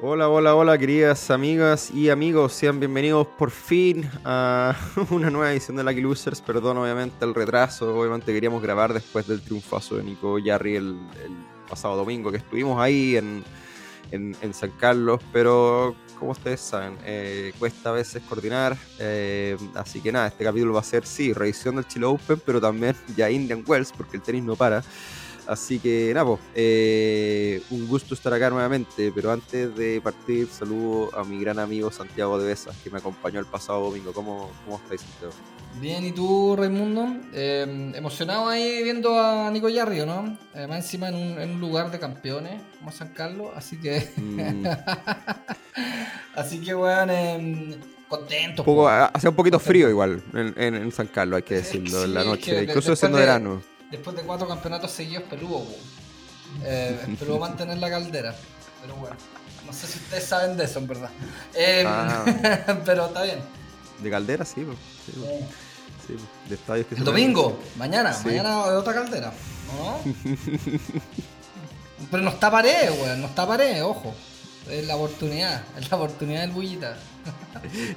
Hola, hola, hola, queridas amigas y amigos, sean bienvenidos por fin a una nueva edición de Lucky Losers. Perdón, obviamente, el retraso. Obviamente, queríamos grabar después del triunfazo de Nico Yarri el, pasado domingo, que estuvimos ahí en, San Carlos, pero como ustedes saben, eh, cuesta a veces coordinar. Eh, así que nada, este capítulo va a ser, sí, revisión del Chile Open, pero también ya Indian Wells, porque el tenis no para. Así que nada, pues, un gusto estar acá nuevamente, pero antes de partir, saludo a mi gran amigo Santiago de Besas, que me acompañó el pasado domingo. ¿Cómo, cómo estáis, Santiago? Bien, ¿y tú, Raimundo? Eh, emocionado ahí viendo a Nico Yarrio, ¿no? Además, encima en un, lugar de campeones, como San Carlos, así que... Mm. así que, weón, eh, contento. hace un poquito frío igual en, San Carlos, hay que decirlo, en la noche, incluso siendo verano después de cuatro campeonatos seguidos peludo, eh, mantener la caldera. Pero bueno, no sé si ustedes saben de eso, en verdad. Em, ah. pero está bien. De caldera, sí, sí. de estadios El domingo, mañana, mañana otra caldera. ¿no? pero no está pared, weón, no está pared, ojo. Es la oportunidad, es la oportunidad del bullita.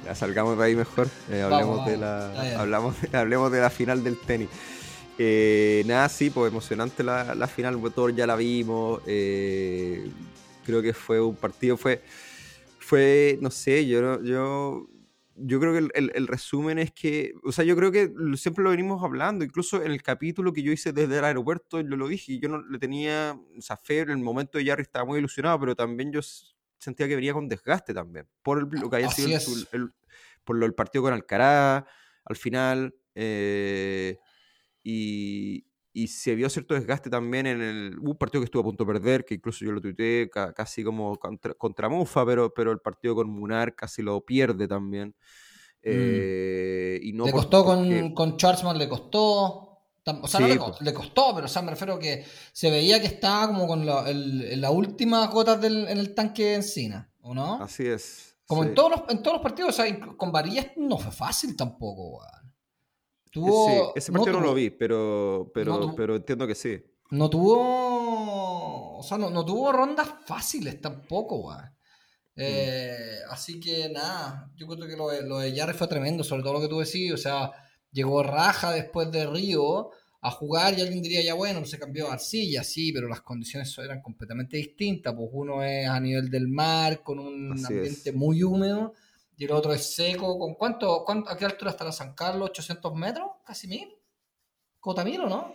ya salgamos de ahí mejor. Eh, hablemos, de la, hablamos, hablemos de la final del tenis. Eh, nada, sí, pues emocionante la, la final, pues, todos ya la vimos. Eh, creo que fue un partido, fue, fue no sé, yo, yo, yo creo que el, resumen es que, o sea, yo creo que siempre lo venimos hablando, incluso en el capítulo que yo hice desde el aeropuerto, yo lo dije, yo no le tenía, esa fe, en el momento de Jarry estaba muy ilusionado, pero también yo sentía que venía con desgaste también, por lo que había sido el, por lo, el partido con Alcaraz, al final. Eh, y, se vio cierto desgaste también en el un partido que estuvo a punto de perder, que incluso yo lo tuiteé casi como contra, Mufa, pero, pero el partido con Munar casi lo pierde también. Mm. Eh, y no le costó con, con Schwarzman, le costó. O sea, no le, costó, pero o sea, me refiero que se veía que estaba como con la, el, las últimas gotas en el tanque de encina, ¿o no? Así es. Como en, todos los, en todos los partidos, o sea, con Varillas no fue fácil tampoco, sí, ese partido no, lo vi, pero, pero, pero entiendo que sí. No tuvo. O sea, no, tuvo rondas fáciles tampoco. Eh, mm. Así que nada, yo creo que lo de, lo de fue tremendo, sobre todo lo que tú decís. O sea, llegó Raja después de Río a jugar y alguien diría, ya bueno, se cambió a arcilla, sí, pero las condiciones eran completamente distintas. Pues uno es a nivel del mar, con un ambiente muy húmedo, y el otro es seco. ¿Con cuánto, ¿A qué altura está la San Carlos? ¿800 metros? ¿Casi mil? ¿Cota mil o no?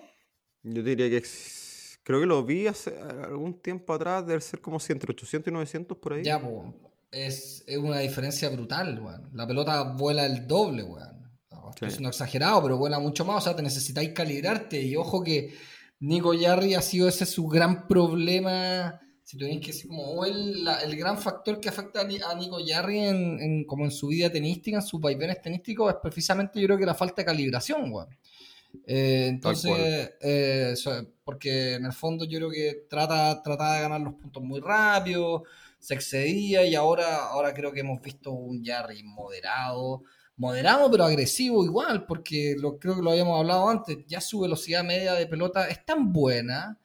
Yo diría que creo que lo vi hace algún tiempo atrás, debe ser como entre 800 y 900 por ahí. Ya, pues, es, una diferencia brutal, weón. La pelota vuela el doble, weón. Es no exagerado, pero vuela mucho más. O sea, te necesitáis calibrarte. Y ojo que Nico Yarri ha sido ese su gran problema si tenéis que decir como el, el, gran factor que afecta a Nico Yarri en, como en su vida tenística, en sus vaivenes tenísticos, es precisamente yo creo que la falta de calibración, weón. Eh, entonces, eh, porque en el fondo yo creo que trata, trata de ganar los puntos muy rápido, se excedía y ahora, ahora creo que hemos visto un Yarri moderado, moderado pero agresivo igual, porque lo, creo que lo habíamos hablado antes, ya su velocidad media de pelota es tan buena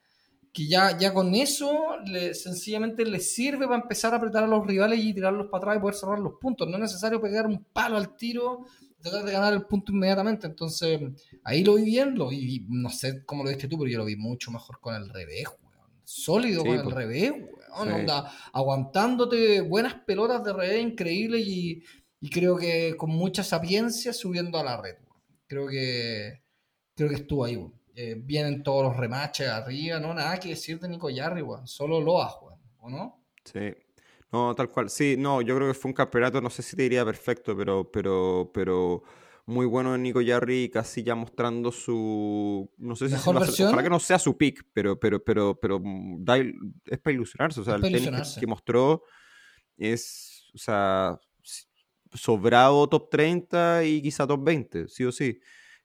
que ya, ya con eso le, sencillamente le sirve para empezar a apretar a los rivales y tirarlos para atrás y poder cerrar los puntos. No es necesario pegar un palo al tiro, tratar de ganar el punto inmediatamente. Entonces, ahí lo vi bien, lo vi, no sé cómo lo viste tú, pero yo lo vi mucho mejor con el revés, weón. Sólido con el pues. revés, weón. aguantándote buenas pelotas de revés increíbles y, y, creo que con mucha sapiencia subiendo a la red, Creo que, creo que estuvo ahí, weón. Eh, vienen todos los remaches arriba, no nada que decir de Nico Yarri, solo Loa, ¿o no? Sí. No, tal cual. Sí, no, yo creo que fue un campeonato, no sé si te diría perfecto, pero, pero, pero muy bueno en Nico Yarri, casi ya mostrando su, no sé si ¿Mejor versión? ojalá que no sea su pick, pero, pero, pero, pero mm, es para ilusionarse, o sea, el tenis que mostró es, o sea, sobrado top 30 y quizá top 20, sí o sí.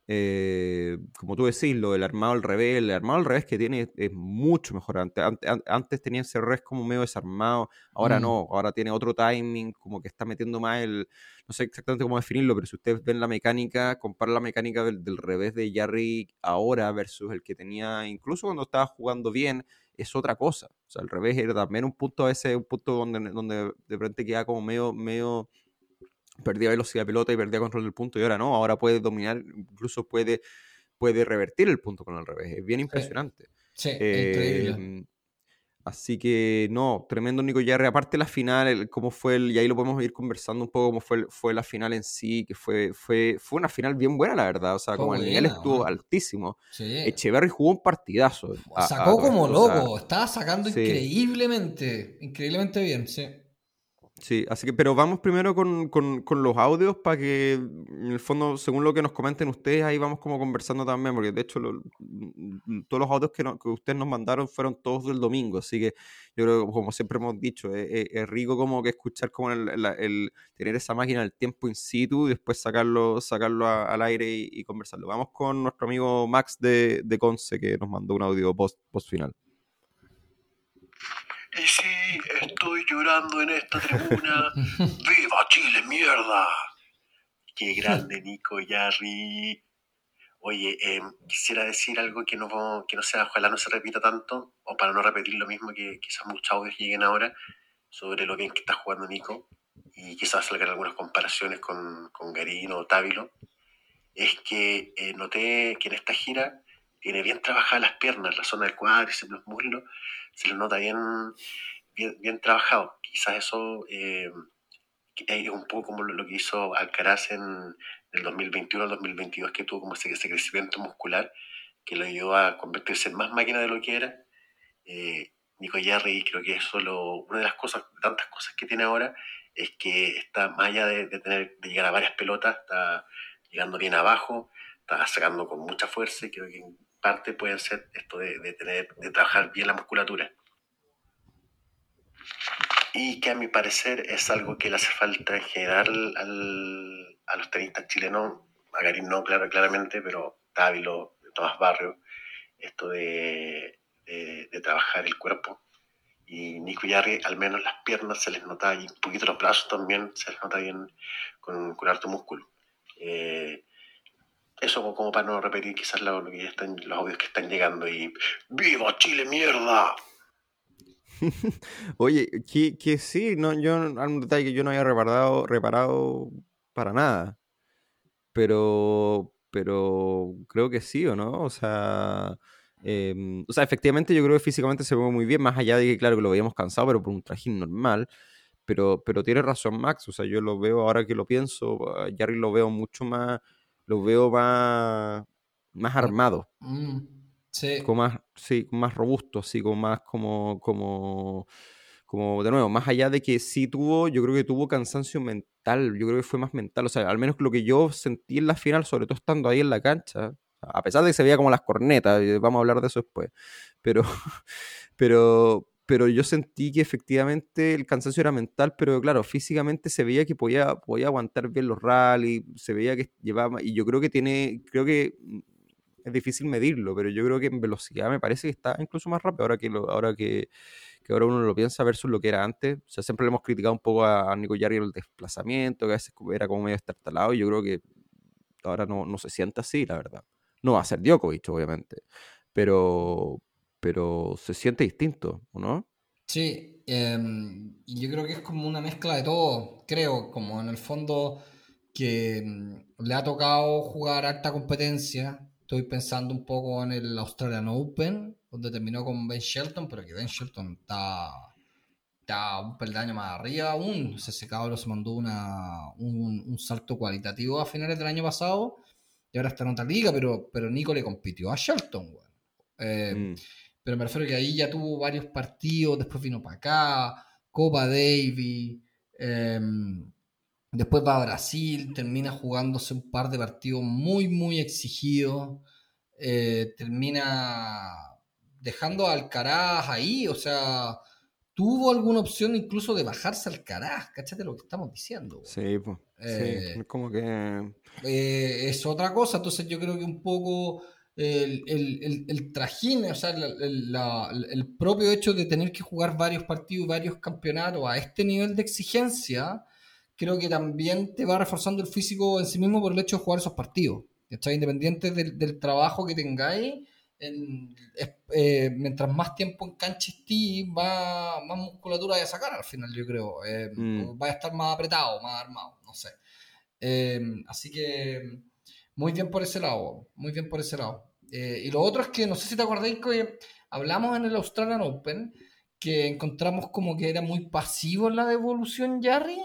Eh, como tú decís, lo del armado al revés, el armado al revés que tiene es mucho mejor. Antes, antes, tenía ese revés como medio desarmado, ahora mm. no, ahora tiene otro timing, como que está metiendo más el, no sé exactamente cómo definirlo, pero si ustedes ven la mecánica, compara la mecánica del, revés de Jarry ahora versus el que tenía incluso cuando estaba jugando bien, es otra cosa. O sea, al revés era también un punto a veces, un punto donde, donde de repente queda como medio, medio perdía velocidad de pelota y perdía control del punto y ahora no, ahora puede dominar, incluso puede, puede revertir el punto con el revés. Es bien impresionante. Sí, increíble. Em, Así que no, tremendo Nico Jarry. Aparte la final, cómo fue el, y ahí lo podemos ir conversando un poco cómo fue, fue la final en sí, que fue, fue, fue una final bien buena, la verdad. O sea, como el nivel estuvo altísimo. Echeverry jugó un partidazo. Sacó como loco, estaba sacando increíblemente, increíblemente bien, sí. Sí, así que, pero vamos primero con, los audios para que, en el fondo, según lo que nos comenten ustedes, ahí vamos como conversando también, porque de hecho todos los audios que, ustedes nos mandaron fueron todos del domingo, así que yo creo que, como siempre hemos dicho, es, rico como que escuchar como el, tener esa máquina del tiempo in situ y después sacarlo, sacarlo al aire y, conversarlo. Vamos con nuestro amigo Max de, de Conce, que nos mandó un audio post, post final. Y sí, estoy llorando en esta tribuna. ¡Viva Chile, mierda! Qué grande, Nico Yarri. Oye, em, quisiera decir algo que no, que no sea, ojalá no se repita tanto, o para no repetir lo mismo que quizás muchos audios lleguen ahora, sobre lo bien que está jugando Nico, y quizás salgan algunas comparaciones con, con Garino o Távilo, es que eh, noté que en esta gira tiene bien trabajadas las piernas, la zona del cuádriceps, los muslos, se lo nota bien, bien, trabajado. Quizás eso eh, es un poco como lo, que hizo Alcaraz en el 2021 al 2022, que tuvo como ese, crecimiento muscular que lo ayudó a convertirse en más máquina de lo que era. Eh, Nico Yarri, creo que eso lo, una de las cosas, tantas cosas que tiene ahora, es que está más allá de, tener, de llegar a varias pelotas, está llegando bien abajo, está sacando con mucha fuerza y creo que parte puede ser esto de, tener, de trabajar bien la musculatura. Y que a mi parecer es algo que le hace falta en general al, a los tenistas chilenos, a no, claro, claramente, pero Távilo, Tomás Barrio, esto de, de, trabajar el cuerpo. Y Nico Yarri, al menos las piernas se les nota y un poquito los brazos también se les nota bien con, con harto músculo. Eh, eso como para no repetir quizás lo, que están, los audios que están llegando y ¡Viva Chile, mierda! Oye, que, que, sí, no, yo, un detalle que yo no había reparado, reparado para nada. Pero, pero creo que sí, ¿o no? O sea, em, o sea, efectivamente yo creo que físicamente se ve muy bien, más allá de que, claro, que lo veíamos cansado, pero por un trajín normal. Pero, pero tiene razón Max, o sea, yo lo veo ahora que lo pienso, Jerry lo veo mucho más lo veo más, más armado. Mm, sí. Como más, sí, más robusto, así como más como, como, como, de nuevo, más allá de que sí tuvo, yo creo que tuvo cansancio mental, yo creo que fue más mental, o sea, al menos lo que yo sentí en la final, sobre todo estando ahí en la cancha, a pesar de que se veía como las cornetas, vamos a hablar de eso después, pero, pero, pero yo sentí que efectivamente el cansancio era mental, pero claro, físicamente se veía que podía, podía aguantar bien los rallies, se veía que llevaba, y yo creo que tiene, creo que mm, es difícil medirlo, pero yo creo que en velocidad me parece que está incluso más rápido ahora que, ahora que, ahora uno lo piensa versus lo que era antes. O sea, siempre le hemos criticado un poco a, Nico Yarri el desplazamiento, que a veces era como medio estartalado, y yo creo que ahora no, no se siente así, la verdad. No va a ser Djokovic, obviamente, pero, pero se siente distinto, no? Sí, y yo creo que es como una mezcla de todo, creo, como en el fondo que em, le ha tocado jugar alta competencia. Estoy pensando un poco en el Australian Open, donde terminó con Ben Shelton, pero que Ben Shelton está, está un peldaño más arriba aún. Ese cabrón se mandó una, un, salto cualitativo a finales del año pasado y ahora está en otra liga, pero, pero Nico le compitió a Shelton, eh, mm. Pero me refiero que ahí ya tuvo varios partidos, después vino para acá, Copa Davis, em, después va a Brasil, termina jugándose un par de partidos muy, muy exigidos, eh, termina dejando a Alcaraz ahí, o sea, tuvo alguna opción incluso de bajarse al Alcaraz, cachate lo que estamos diciendo. Sí, pues. sí, como que... Eh, es otra cosa, entonces yo creo que un poco el, el, el, trajín, o sea, el, propio hecho de tener que jugar varios partidos, varios campeonatos a este nivel de exigencia, creo que también te va reforzando el físico en sí mismo por el hecho de jugar esos partidos. ¿está? Independiente del, trabajo que tengáis, eh, mientras más tiempo en cancha estés, más, más musculatura hay a sacar al final, yo creo. Eh, mm. Va a estar más apretado, más armado, no sé. Eh, así que muy bien por ese lado, muy bien por ese lado. y lo otro es que, no sé si te acordáis que hablamos en el Australian Open, que encontramos como que era muy pasivo en la devolución Jarry.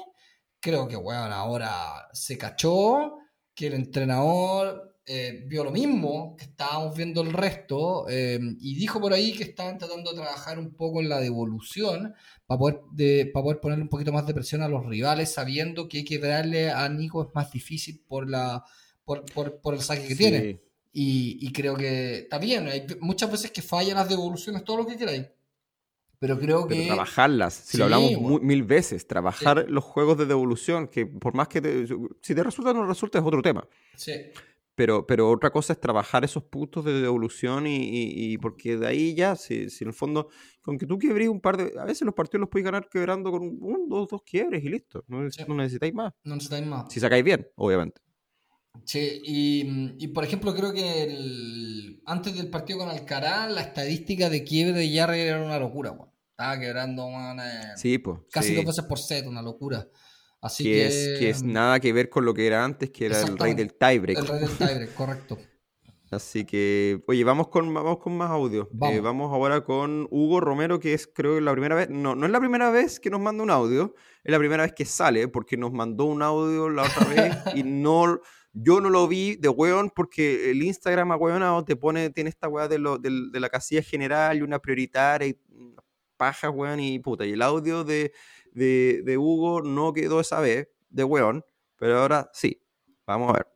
Creo que, bueno, ahora se cachó, que el entrenador eh, vio lo mismo que estábamos viendo el resto eh, y dijo por ahí que estaban tratando de trabajar un poco en la devolución para poder, de, poder ponerle un poquito más de presión a los rivales, sabiendo que hay que darle a Nico es más difícil por, la, por, por, el saque que tiene. Y, y, creo que está bien, hay muchas veces que fallan las devoluciones, todo lo que queráis. Pero creo que. trabajarlas, si lo hablamos mil veces, trabajar los juegos de devolución, que por más que te, si te resulta o no resulta es otro tema. Sí. Pero, pero otra cosa es trabajar esos puntos de devolución y, y, porque de ahí ya, si, si, en el fondo, con que tú quiebres un par de... A veces los partidos los puedes ganar quebrando con un, dos, dos quiebres y listo. No, necesitáis más. No necesitáis más. Si sacáis bien, obviamente. Sí, y, y, por ejemplo creo que el, antes del partido con Alcaraz la estadística de quiebre de Jarry era una locura, Estaba quebrando sí, pues, casi dos veces por set, una locura. Así que, Es, que es nada que ver con lo que era antes, que era el rey del tiebreak. El rey del tiebreak, correcto. Así que, oye, vamos con, vamos con más audio. Eh, vamos. ahora con Hugo Romero, que es creo la primera vez, no, no es la primera vez que nos manda un audio, es la primera vez que sale, porque nos mandó un audio la otra vez y no, yo no lo vi de weón, porque el Instagram a weón te pone, tiene esta weá de, lo, de, la casilla general y una prioritaria y paja, weón, y puta. Y el audio de, de, Hugo no quedó esa vez, de weón, pero ahora sí. Vamos a ver.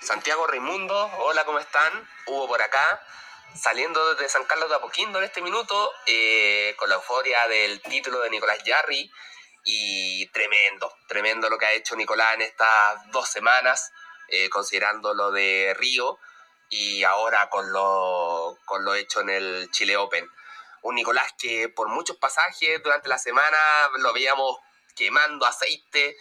Santiago Raimundo, hola, ¿cómo están? Hugo por acá, saliendo desde San Carlos de Apoquindo en este minuto, eh, con la euforia del título de Nicolás Yarri, y tremendo, tremendo lo que ha hecho Nicolás en estas dos semanas, eh, considerando lo de Río y ahora con lo, con lo hecho en el Chile Open. Un Nicolás que por muchos pasajes durante la semana lo veíamos quemando aceite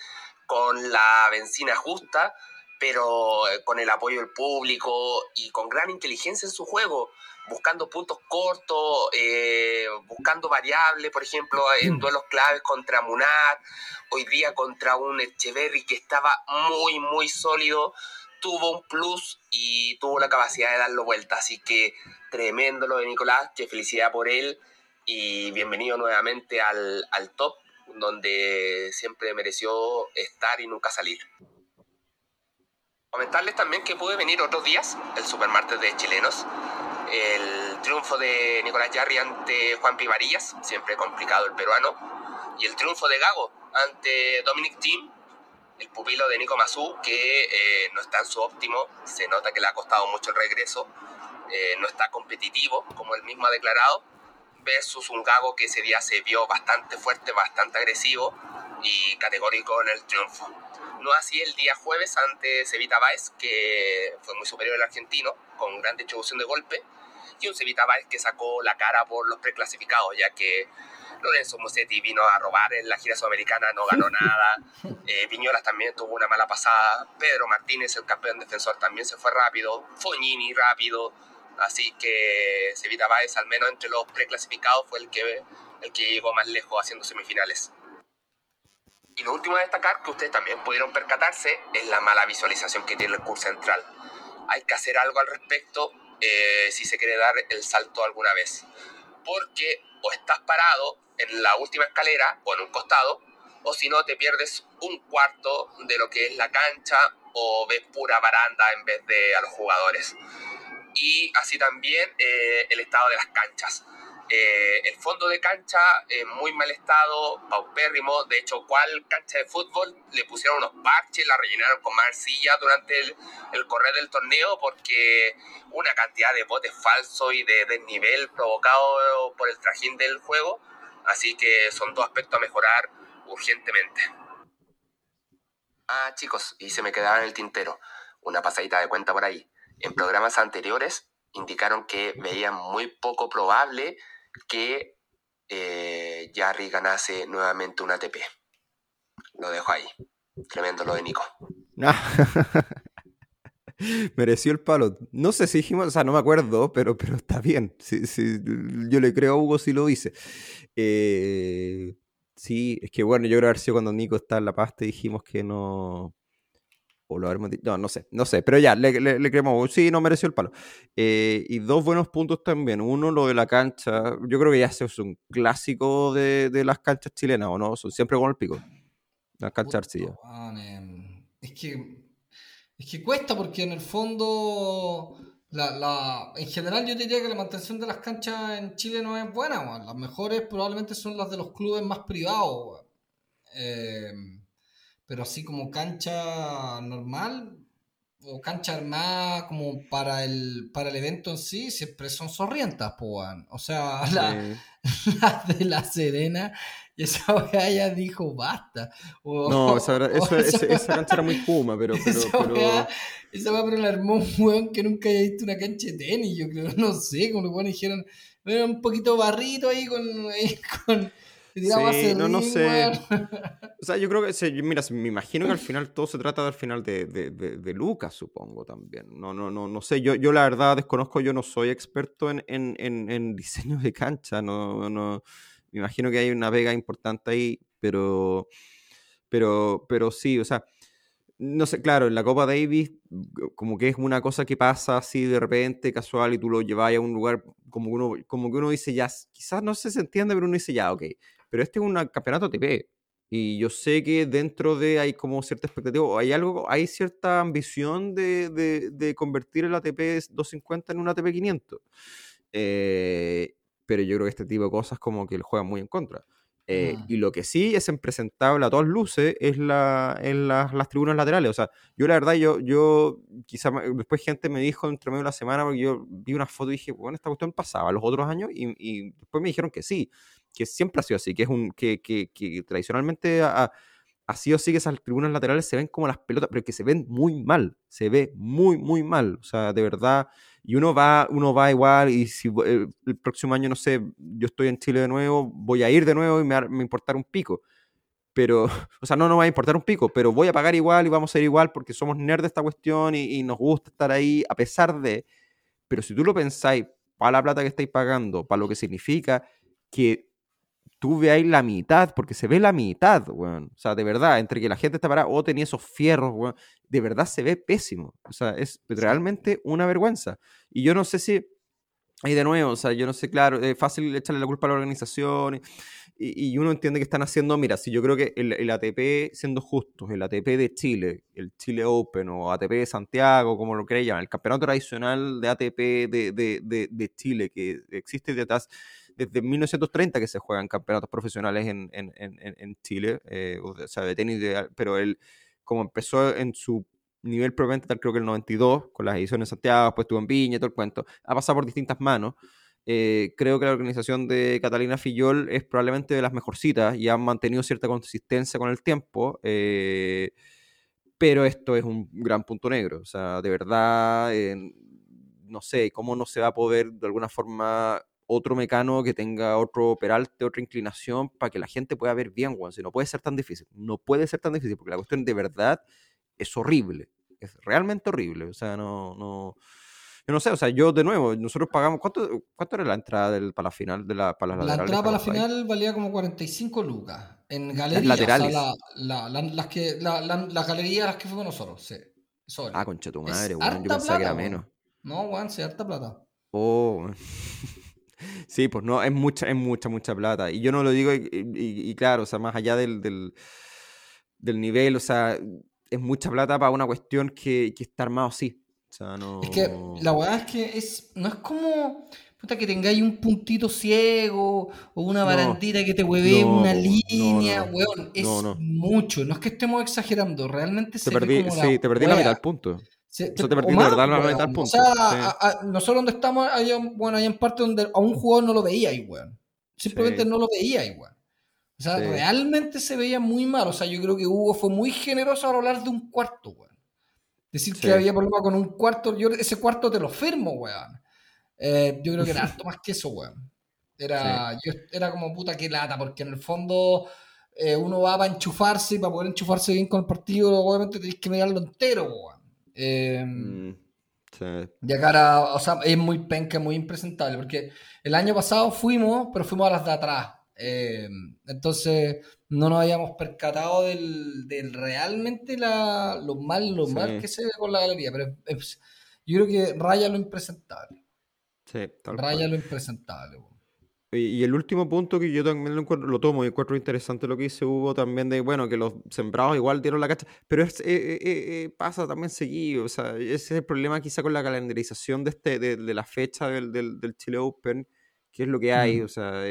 con la benzina justa, pero eh, con el apoyo del público y con gran inteligencia en su juego, buscando puntos cortos, eh, buscando variables, por ejemplo, en mm. duelos claves contra Munar, hoy día contra un Echeverry que estaba muy, muy sólido, tuvo un plus y tuvo la capacidad de darlo vuelta. Así que tremendo lo de Nicolás, que felicidad por él y bienvenido nuevamente al, top, donde siempre mereció estar y nunca salir. Comentarles también que pude venir otros días, el Supermartes de Chilenos, el triunfo de Nicolás Yarri ante Juan Pivarillas, siempre complicado el peruano, y el triunfo de Gago ante Dominic Thiem, el pupilo de Nico Mazú, que eh, no está en su óptimo, se nota que le ha costado mucho el regreso, eh, no está competitivo, como él mismo ha declarado, versus un Gago que ese día se vio bastante fuerte, bastante agresivo y categórico en el triunfo. No así el día jueves ante Cevita Báez, que fue muy superior al argentino, con gran distribución de golpe, y un Cevita Báez que sacó la cara por los preclasificados, ya que Lorenzo Musetti vino a robar en la gira sudamericana, no ganó nada. Eh, Viñolas también tuvo una mala pasada. Pedro Martínez, el campeón defensor, también se fue rápido. Fognini rápido. Así que Sevita Báez, al menos entre los preclasificados, fue el que, el que llegó más lejos haciendo semifinales. Y lo último a destacar, que ustedes también pudieron percatarse, es la mala visualización que tiene el curso central. Hay que hacer algo al respecto eh, si se quiere dar el salto alguna vez. Porque o estás parado en la última escalera o en un costado, o si no te pierdes un cuarto de lo que es la cancha o ves pura baranda en vez de a los jugadores. Y así también eh, el estado de las canchas. Eh, el fondo de cancha en muy mal estado, paupérrimo. De hecho, ¿cuál cancha de fútbol le pusieron unos parches, la rellenaron con marcilla durante el, el correr del torneo? Porque una cantidad de botes falsos y de desnivel provocado por el trajín del juego. Así que son dos aspectos a mejorar urgentemente. Ah, chicos, y se me quedaba en el tintero una pasadita de cuenta por ahí. En programas anteriores indicaron que veían muy poco probable que eh, Jarry ganase nuevamente un ATP. Lo dejo ahí. Tremendo lo de Nico. Mereció el palo. No sé si dijimos, o sea, no me acuerdo, pero, pero está bien. Sí, sí, yo le creo a Hugo si lo hice. Eh, sí, es que bueno, yo creo que cuando Nico está en la pasta dijimos que no. O lo habremos dicho. No, no sé, no sé. Pero ya, le, le, creemos. Sí, no mereció el palo. Eh, y dos buenos puntos también. Uno, lo de la cancha. Yo creo que ya es un clásico de, de las canchas chilenas, ¿o no? Son siempre con el pico. Las canchas arcillas. Es que es que cuesta porque en el fondo, la, en general yo diría que la mantención de las canchas en Chile no es buena, las mejores probablemente son las de los clubes más privados. Eh, pero así como cancha normal o cancha armada como para el, para el evento en sí, siempre son sorrientas, o sea, la, de La Serena y esa weá ya dijo basta. no, esa, esa, cancha era muy puma, pero. pero esa weá, esa pero la armó un weón que nunca haya visto una cancha de tenis, yo creo, no sé, como los weones dijeron, un poquito barrito ahí con. Ahí, con Sí, no, no sé. O sea, yo creo que, mira, me imagino que al final todo se trata del final de, de, de, Lucas, supongo también. No, no, no, no sé, yo, yo la verdad desconozco, yo no soy experto en, en, en, en diseño de cancha, no, no, me imagino que hay una vega importante ahí, pero, pero, pero sí, o sea, no sé, claro, en la Copa Davis como que es una cosa que pasa así de repente, casual, y tú lo llevas a un lugar como que uno, como que uno dice ya, quizás no se entiende, pero uno dice ya, ok, pero este es un campeonato ATP. Y yo sé que dentro de hay como cierta expectativa, hay algo, hay cierta ambición de, de, de convertir el ATP 250 en un ATP 500. Eh, pero yo creo que este tipo de cosas como que le juegan muy en contra. Eh, y lo que sí es impresentable a todas luces es, la, en las, las, tribunas laterales. O sea, yo la verdad, yo, yo quizá después gente me dijo entre medio de la semana, porque yo vi una foto y dije, bueno, esta cuestión pasaba los otros años y, y después me dijeron que sí, que siempre ha sido así, que es un que, que, tradicionalmente ha, ha, sido así que esas tribunas laterales se ven como las pelotas, pero que se ven muy mal, se ve muy, muy mal. O sea, de verdad y uno va, uno va igual y si eh, el, próximo año, no sé, yo estoy en Chile de nuevo, voy a ir de nuevo y me va un pico. Pero, o sea, no nos va a importar un pico, pero voy a pagar igual y vamos a ir igual porque somos nerds de esta cuestión y, y nos gusta estar ahí a pesar de... Pero si tú lo pensáis, para la plata que estáis pagando, para lo que significa que tú veáis la mitad, porque se ve la mitad, weón. O sea, de verdad, entre que la gente está parada o tenía esos fierros, weón, de verdad se ve pésimo. O sea, es realmente una vergüenza. Y yo no sé si, ahí de nuevo, o sea, yo no sé, claro, es fácil echarle la culpa a la organización. Y, uno entiende que están haciendo, mira, si yo creo que el, ATP, siendo justos, el ATP de Chile, el Chile Open o ATP de Santiago, como lo queréis llamar, el campeonato tradicional de ATP de, de, de, Chile, que existe detrás desde 1930 que se juegan campeonatos profesionales en, en, en, en Chile, eh, o sea, de tenis, pero él, como empezó en su nivel probablemente tal creo que el 92, con las ediciones de Santiago, después estuvo en Viña todo el cuento, ha pasado por distintas manos. Eh, creo que la organización de Catalina Fillol es probablemente de las mejorcitas y han mantenido cierta consistencia con el tiempo. Eh, pero esto es un gran punto negro. O sea, de verdad, no sé, cómo no se va a poder de alguna forma otro mecano que tenga otro peralte, otra inclinación para que la gente pueda ver bien, Juan. Si no puede ser tan difícil. No puede ser tan difícil porque la cuestión de verdad es horrible. Es realmente horrible. O sea, no, no. Yo no sé, o sea, yo de nuevo, nosotros pagamos. ¿Cuánto, cuánto era la entrada del, para la final de la para las La entrada para la final valía como 45 lucas. En galerías. laterales. la, las, que, las galerías las que fuimos nosotros, sí. Ah, concha tu madre, weón. Yo pensaba que era menos. No, weón, sí, harta plata. Oh, Sí, pues no, es mucha, es mucha, mucha plata. Y yo no lo digo, y, claro, o sea, más allá del, del, del, nivel, o sea, es mucha plata para una cuestión que, que está armado así. O sea, no... Es que la verdad es que es, no es como puta, que tengáis un puntito ciego o una barandita que te hueve una línea, weón. Es mucho. No es que estemos exagerando, realmente te se perdí, como Sí, te perdí la mitad del punto. Se, te, te perdí de verdad la mitad del punto. O sea, nosotros donde estamos, hay, bueno, hay en parte donde a un jugador no lo veía ahí, weón. Simplemente no lo veía ahí, weón. O sea, realmente se veía muy mal. O sea, yo creo que Hugo fue muy generoso al hablar de un cuarto, weón. Decir que había problema con un cuarto, yo ese cuarto te lo firmo, weón. Eh, yo creo que era harto más que eso, weón. Era, yo, era como puta que lata, porque en el fondo eh, uno va para enchufarse y para poder enchufarse bien con el partido, obviamente tenés que mirarlo entero, weón. Eh, mm, De cara, o sea, es muy penca, muy impresentable, porque el año pasado fuimos, pero fuimos a las de atrás. Eh, entonces no nos habíamos percatado del, del realmente la, lo mal, lo mal que se ve con la galería, pero yo creo que raya lo impresentable. Sí, raya lo impresentable. Y, el último punto que yo también lo, encuentro, lo tomo y encuentro interesante lo que dice Hugo también de, bueno, que los sembrados igual dieron la cacha, pero es, eh, eh, eh, pasa también seguido, o sea, ese es el problema quizá con la calendarización de, este, de, la fecha del, del, Chile Open, que es lo que hay, mm. o sea,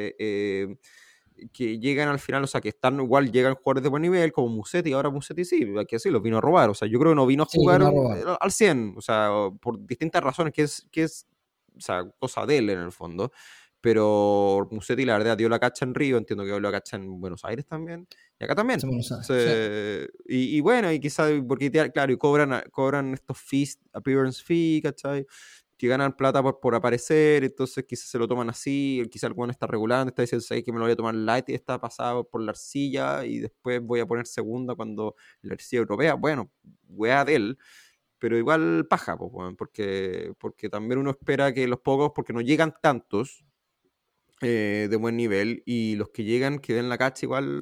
que llegan al final, o sea, que están igual, llegan jugadores de buen nivel, como Musetti, ahora Musetti sí, hay que decirlo, vino a robar, o sea, yo creo que no vino a jugar al 100, o sea, por distintas razones, que es, que es o sea, cosa de él en el fondo pero Musetti la verdad dio la cacha en Río, entiendo que dio la cacha en Buenos Aires también, y acá también. y, bueno, y quizás, porque claro, y cobran, cobran estos fees, appearance fee, ¿cachai? Que ganan plata por, por aparecer, entonces quizás se lo toman así, quizás alguno está regulando, está diciendo que me lo voy a tomar light y está pasado por la arcilla y después voy a poner segunda cuando la arcilla europea, bueno, wea de él pero igual paja, porque, porque también uno espera que los pocos, porque no llegan tantos, eh, de buen nivel y los que llegan, que den la cacha, igual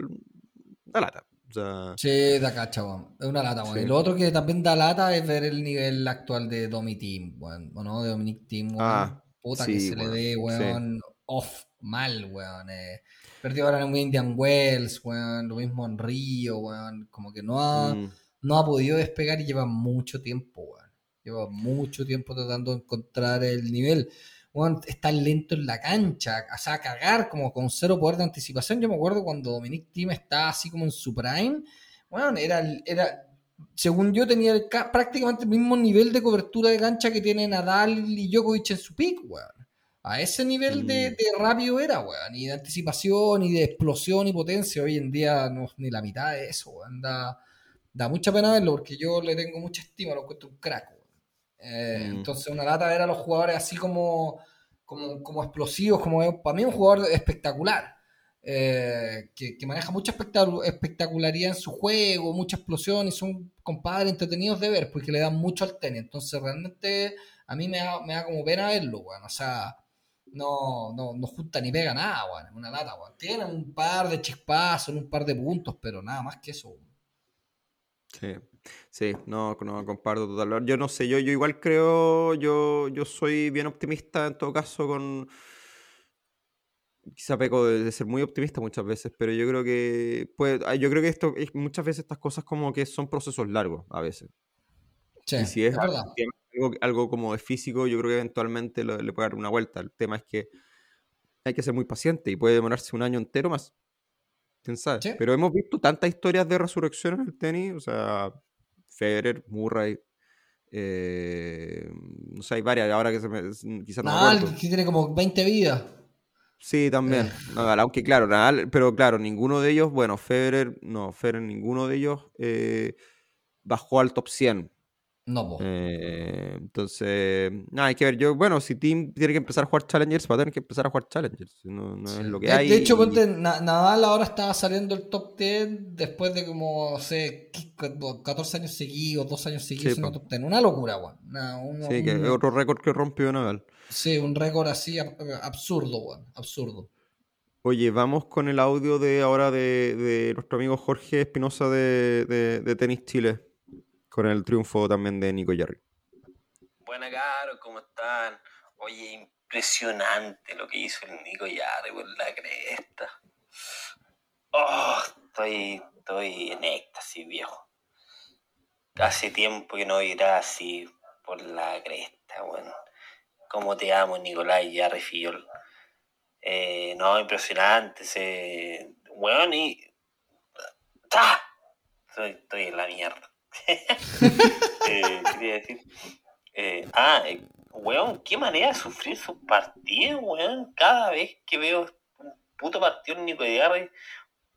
da lata. O sí, da cacha, Es una lata, Y lo otro que también da lata es ver el nivel actual de Domi Team, weón. ¿O no? De Dominic Team, Ah, Puta que se le dé, weón. Off, mal, weón. Eh. Perdió ahora en Indian Wells, weón. Lo mismo en Río, weón. Como que no ha, mm. no ha podido despegar y lleva mucho tiempo, weón. Lleva mucho tiempo tratando de encontrar el nivel está lento en la cancha, o sea, cagar como con cero poder de anticipación. Yo me acuerdo cuando Dominic Thiem estaba así como en su prime, bueno, era, era según yo, tenía prácticamente el mismo nivel de cobertura de cancha que tiene Nadal y Djokovic en su pick, weón. A ese nivel de, mm. rápido era, weón, y de anticipación, y de explosión y potencia. Hoy en día no ni la mitad de eso, weón. Da, da mucha pena verlo porque yo le tengo mucha estima, lo encuentro un crack, eh, mm. Entonces, una lata ver a los jugadores así como, como, como explosivos, como para mí un jugador espectacular, eh, que, maneja mucha espectacularidad en su juego, mucha explosión y son compadres entretenidos de ver porque le dan mucho al tenis. Entonces, realmente a mí me da, me da como pena verlo, bueno, o sea, no, no, no junta ni pega nada, bueno, una lata, bueno. Tiene un par de chispazos, un par de puntos, pero nada más que eso. Sí. Sí, no, no comparto total. Yo no sé, yo, yo igual creo, yo, yo soy bien optimista en todo caso con... Quizá peco de, ser muy optimista muchas veces, pero yo creo que pues, yo creo que esto muchas veces estas cosas como que son procesos largos a veces. Sí, y si es, algo, algo, como de físico, yo creo que eventualmente le puede dar una vuelta. El tema es que hay que ser muy paciente y puede demorarse un año entero más. ¿Quién sabe? Pero hemos visto tantas historias de resurrección en el tenis, o sea, Federer, Murray. Eh, no sé, hay varias ahora que se me, quizás no Nadal, que tiene como 20 vidas. Sí, también. Eh. aunque claro, Nadal, pero claro, ninguno de ellos, bueno, Federer, no, Federer, ninguno de ellos eh, bajó al top 100. No, eh, entonces, nada, hay que ver. Yo, bueno, si Team tiene que empezar a jugar Challengers, va a tener que empezar a jugar Challengers. No, no es lo que hay. De hecho, ponte, Nadal ahora estaba saliendo el top 10 después de como, no sé, 14 años seguidos, 2 años seguidos en el top 10. Una locura, weón. sí, que es otro récord que rompió Nadal. Sí, un récord así absurdo, weón. Absurdo. Oye, vamos con el audio de ahora de, de nuestro amigo Jorge Espinosa de, de, de Tenis Chile con el triunfo también de Nico Jarry. Buena, Caro, ¿cómo están? Oye, impresionante lo que hizo el Nico Jarry por la cresta. Oh, estoy, estoy en éxtasis, viejo. Hace tiempo que no irá así por la cresta, bueno. Cómo te amo, Nicolás Jarry Fiol. Eh, no, impresionante. Se... Bueno, y... ¡Ah! Estoy, estoy en la mierda. eh, quería decir. Eh, ah, eh, weón, qué manera de sufrir sus partidos, weón. Cada vez que veo un puto partido en Nico de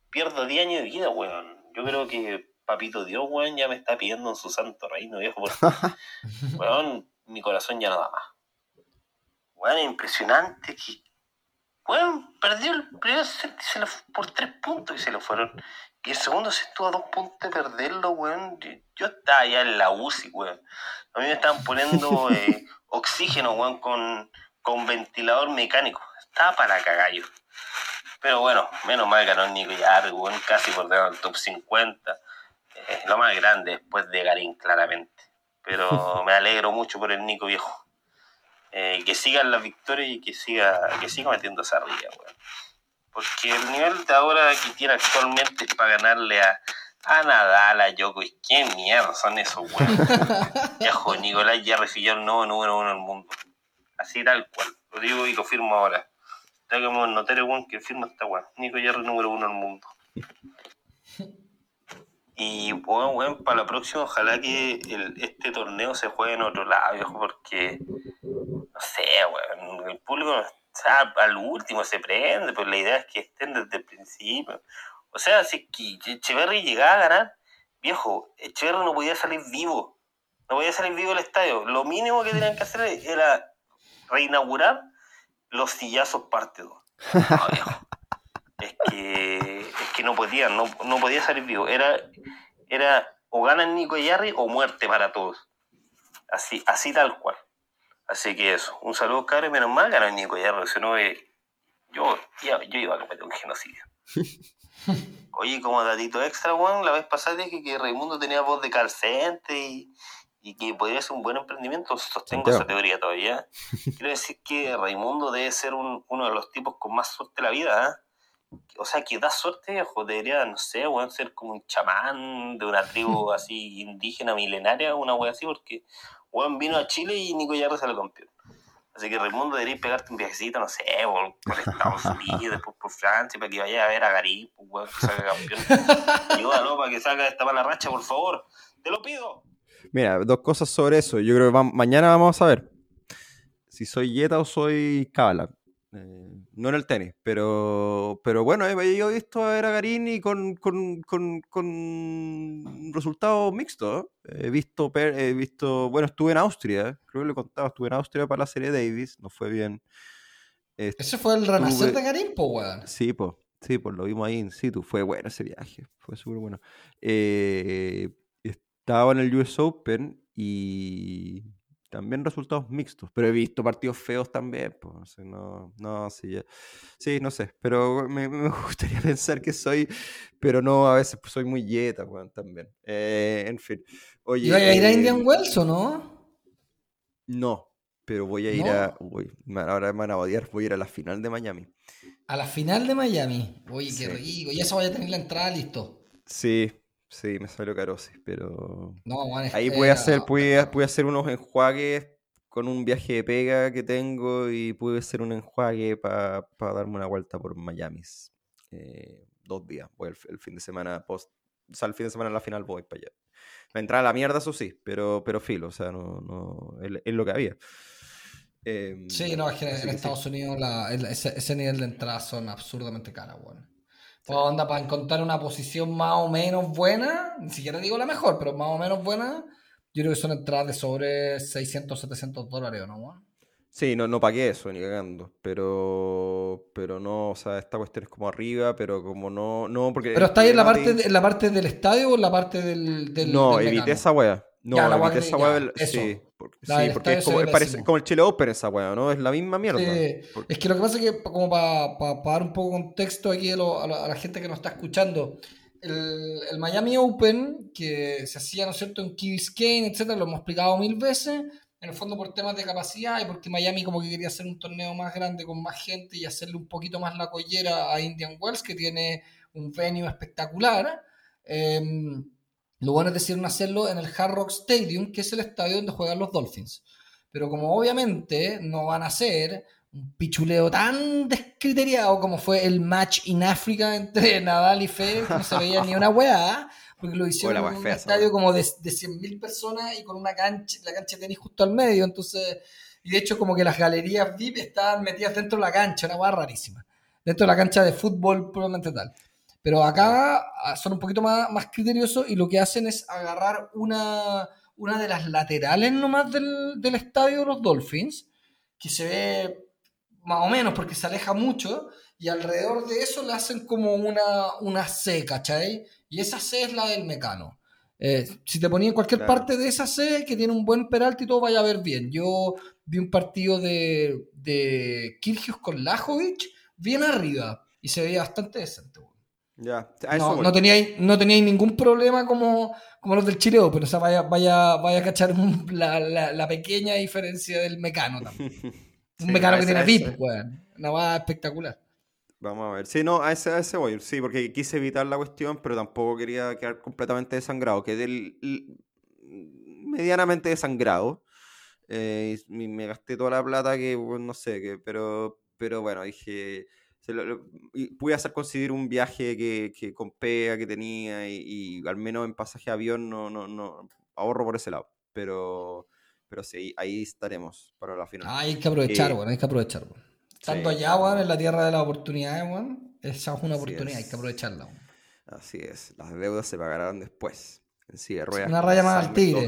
pierdo 10 años de vida, weón. Yo creo que Papito Dios, weón, ya me está pidiendo en su santo reino, viejo. weón, mi corazón ya no da más. Weón, es impresionante que Bueno, perdió el primer set por tres puntos y se lo fueron. Y el segundo se estuvo a dos puntos de perderlo, weón. Yo, estaba ya en la UCI, weón. A mí me estaban poniendo eh, oxígeno, weón, con, con ventilador mecánico. Estaba para cagallo. Pero bueno, menos mal ganó Nico Yarri, weón, casi por debajo del top 50. Eh, lo más grande después de Garín, claramente. Pero me alegro mucho por el Nico viejo. Eh, que sigan las victorias y que siga, que siga metiendo esa ría, weón. Porque el nivel de ahora que tiene actualmente es para ganarle a, a Nadal, a Djokovic. ¿Qué mierda son esos, weón? viejo, Nicolás ya refirió el nuevo número uno del mundo. Así tal cual. Lo digo y lo firmo ahora. Tengo que notar, weón, que firma esta weón. Nico Yarri número uno del mundo. Y bueno, bueno, para la próxima, ojalá que este torneo se juegue en otro lado, viejo, porque no sé, bueno, el público o al último se prende, pues la idea es que estén desde el principio. O sea, si Echeverry llegaba a ganar, viejo, Echeverry no podía salir vivo. No podía salir vivo del estadio. Lo mínimo que tenían que hacer era reinaugurar los sillazos parte 2. No, viejo es que, es que no podía, no, no podía salir vivo. Era, era o ganan Nico y o muerte para todos. Así, así tal cual. Así que eso. Un saludo, caro, menos mal ganan Nico y Yarri, si no, eh, yo, yo, yo iba a cometer un genocidio. Oye, como datito extra, Juan, la vez pasada dije que Raimundo tenía voz de calcente y, y que podría ser un buen emprendimiento. Sostengo esa teoría todavía. Quiero decir que Raimundo debe ser un, uno de los tipos con más suerte de la vida, ¿eh? o sea, que da suerte, viejo, debería, no sé, weón, ser como un chamán de una tribu así indígena milenaria, una wea así, porque weón vino a Chile y Nico Yarra salió campeón. Así que Raimundo debería pegarte un viajecito, no sé, por, por Estados Unidos, después por Francia, para que vaya a ver a Garí, pues, weón, que salga campeón. Ayúdalo para que salga esta mala racha, por favor. Te lo pido. Mira, dos cosas sobre eso. Yo creo que mañana vamos a ver si soy Yeta o soy Kabbalah. Eh, no en el tenis, pero, pero bueno, yo he visto a ver a Garini con, con, con, con resultados mixtos. He visto, he visto, bueno, estuve en Austria, creo que le contaba, estuve en Austria para la serie Davis, no fue bien. ¿Ese fue el renacer de Garín, po, weón? Sí, pues, sí, pues lo vimos ahí in situ, fue bueno ese viaje, fue súper bueno. Eh, estaba en el US Open y también resultados mixtos, pero he visto partidos feos también. Pues, no, no, sí, sí, no sé, pero me, me, gustaría pensar que soy, pero no, a veces pues, soy muy yeta, también. Eh, en fin. Oye, ¿Y a ir a eh, Indian Wells o no? No, pero voy a ir a. Uy, ahora me van a odiar, voy a ir a la final de Miami. A la final de Miami. Oye, qué rico. Ya se vaya a tener la entrada listo. Sí, Sí, me salió caro, sí, pero. Ahí pude hacer, pude, hacer unos enjuagues con un viaje de pega que tengo y pude hacer un enjuague para darme una vuelta por Miami. Eh, dos días. Voy el, fin de semana post. O sea, el fin de semana a la final voy para allá. Me entrada a la mierda, eso sí, pero, pero filo, o sea, no, no es, lo que había. Em, sí, no, es que en, Estados Unidos ese, nivel de entrada son absurdamente caras, bueno. Pues onda, para encontrar una posición más o menos buena, ni siquiera digo la mejor, pero más o menos buena, yo creo que son entradas de sobre 600, 700 dólares, ¿no? Sí, no, no pagué eso, ni cagando, pero pero no, o sea, esta cuestión es como arriba, pero como no, no, porque... ¿Pero está ahí en la, parte en la parte del estadio o en la parte del... del no, evité esa wea. No, evité esa wea, sí. Sí, porque es como, parece, como el Chile Open esa weá, ¿no? Es la misma mierda. Es que lo que pasa es que, como para dar un poco de contexto aquí a, la, gente que nos está escuchando, el, el, Miami Open, que se hacía, ¿no es cierto?, en Key Biscayne, etcétera, lo hemos explicado mil veces, en el fondo por temas de capacidad y porque Miami como que quería hacer un torneo más grande con más gente y hacerle un poquito más la collera a Indian Wells, que tiene un venue espectacular. Eh, lo bueno es decidieron hacerlo en el Hard Rock Stadium, que es el estadio donde juegan los Dolphins. Pero como obviamente no van a ser un pichuleo tan descriteriado como fue el match in África entre Nadal y Federer, que no se veía ni una weá, porque lo hicieron en un estadio como de, de 100.000 personas y con una cancha, la cancha de tenis justo al medio, entonces, y de hecho como que las galerías VIP estaban metidas dentro de la cancha, una weá rarísima, dentro de la cancha de fútbol probablemente tal. Pero acá ah, son un poquito más, más criteriosos y lo que hacen es agarrar una, una de las laterales nomás del, del estadio de los Dolphins, que se ve más o menos, porque se aleja mucho, y alrededor de eso le hacen como una, una C, ¿cachai? Y esa C es la del mecano. Eh, si te ponía en cualquier parte de esa C, que tiene un buen penalti, todo vaya a ver bien. Yo vi un partido de, de Kirgios con Lajovic bien arriba y se veía bastante decente. Ya, no, no, teníais, no ningún problema como, como los del Chile pero o sea, vaya, vaya, vaya a cachar la, la, pequeña diferencia del mecano también. un mecano que tiene VIP, weón. Una va espectacular. Vamos a ver. Sí, no, a ese, a ese voy. Sí, porque quise evitar la cuestión, pero tampoco quería quedar completamente desangrado. Quedé medianamente desangrado. Eh, me gasté toda la plata que, no sé, que, pero, pero bueno, dije, pude hacer conseguir un viaje que, que con pega que tenía y, al menos en pasaje de avión no, no, no ahorro por ese lado. Pero, pero sí, ahí estaremos para la final. Ah, hay que aprovechar, bueno, hay que aprovechar. Tanto allá, weón, en la tierra de las oportunidades, weón, esa es una oportunidad, hay que aprovecharla. Así es, las deudas se pagarán después. En sí, Una raya más al tigre.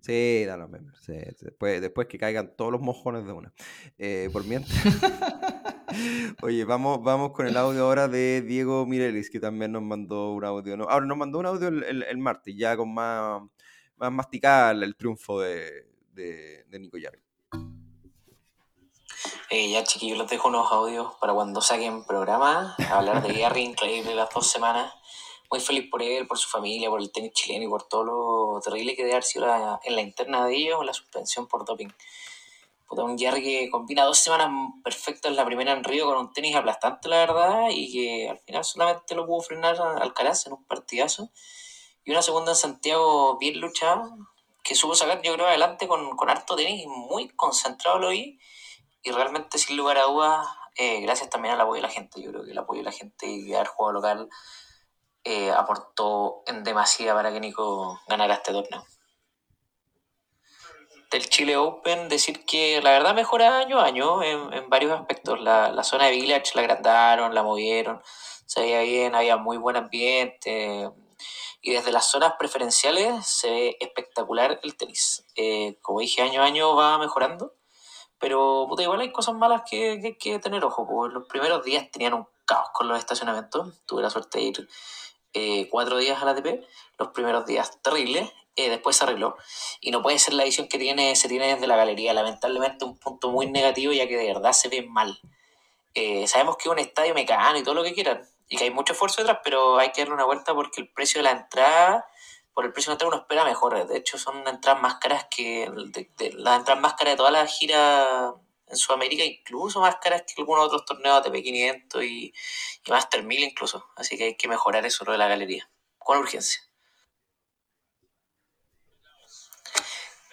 Sí, dale, sí, después, después que caigan todos los mojones de una. Eh, por mientras. Oye, vamos, vamos con el audio ahora de Diego Mirelis, que también nos mandó un audio. ¿no? Ahora nos mandó un audio el, martes, ya con más, más masticada el triunfo de, de, de Nico Yarri. Eh, ya chiquillos, les dejo unos audios para cuando saquen programa, hablar de Gary, increíble las dos semanas. Muy feliz por él, por su familia, por el tenis chileno y por todo lo terrible que debe haber sido en la interna de ellos, la suspensión por doping. Puta, un Jerry que combina dos semanas perfectas, la primera en Río con un tenis aplastante, la verdad, y que al final solamente lo pudo frenar Alcaraz en un partidazo. Y una segunda en Santiago bien luchada, que supo sacar, yo creo, adelante con, con harto tenis, muy concentrado lo vi y realmente, sin lugar a dudas, eh, gracias también al apoyo de la gente. Yo creo que el apoyo de la gente y haber jugado local eh, aportó en demasía para que Nico ganara este torneo. Del Chile Open, decir que la verdad mejora año a año en, varios aspectos. La, la, zona de Village la agrandaron, la movieron, se veía bien, había muy buen ambiente. Y desde las zonas preferenciales se ve espectacular el tenis. Eh, como dije, año a año va mejorando pero puta, igual hay cosas malas que, hay que tener ojo. Pues. Los primeros días tenían un caos con los estacionamientos. Tuve la suerte de ir eh, cuatro días a la ATP. Los primeros días terribles. Eh, después se arregló. Y no puede ser la visión que tiene, se tiene desde la galería. Lamentablemente un punto muy negativo ya que de verdad se ve mal. Eh, sabemos que es un estadio mecano y todo lo que quieran. Y que hay mucho esfuerzo detrás, pero hay que darle una vuelta porque el precio de la entrada por el precio de entrada uno espera mejor. De hecho, son entradas más caras que las entradas más caras de toda la gira en Sudamérica, incluso más caras que algunos otros torneos ATP 500 y, y Master 1000 incluso. Así que hay que mejorar eso de la galería, con urgencia.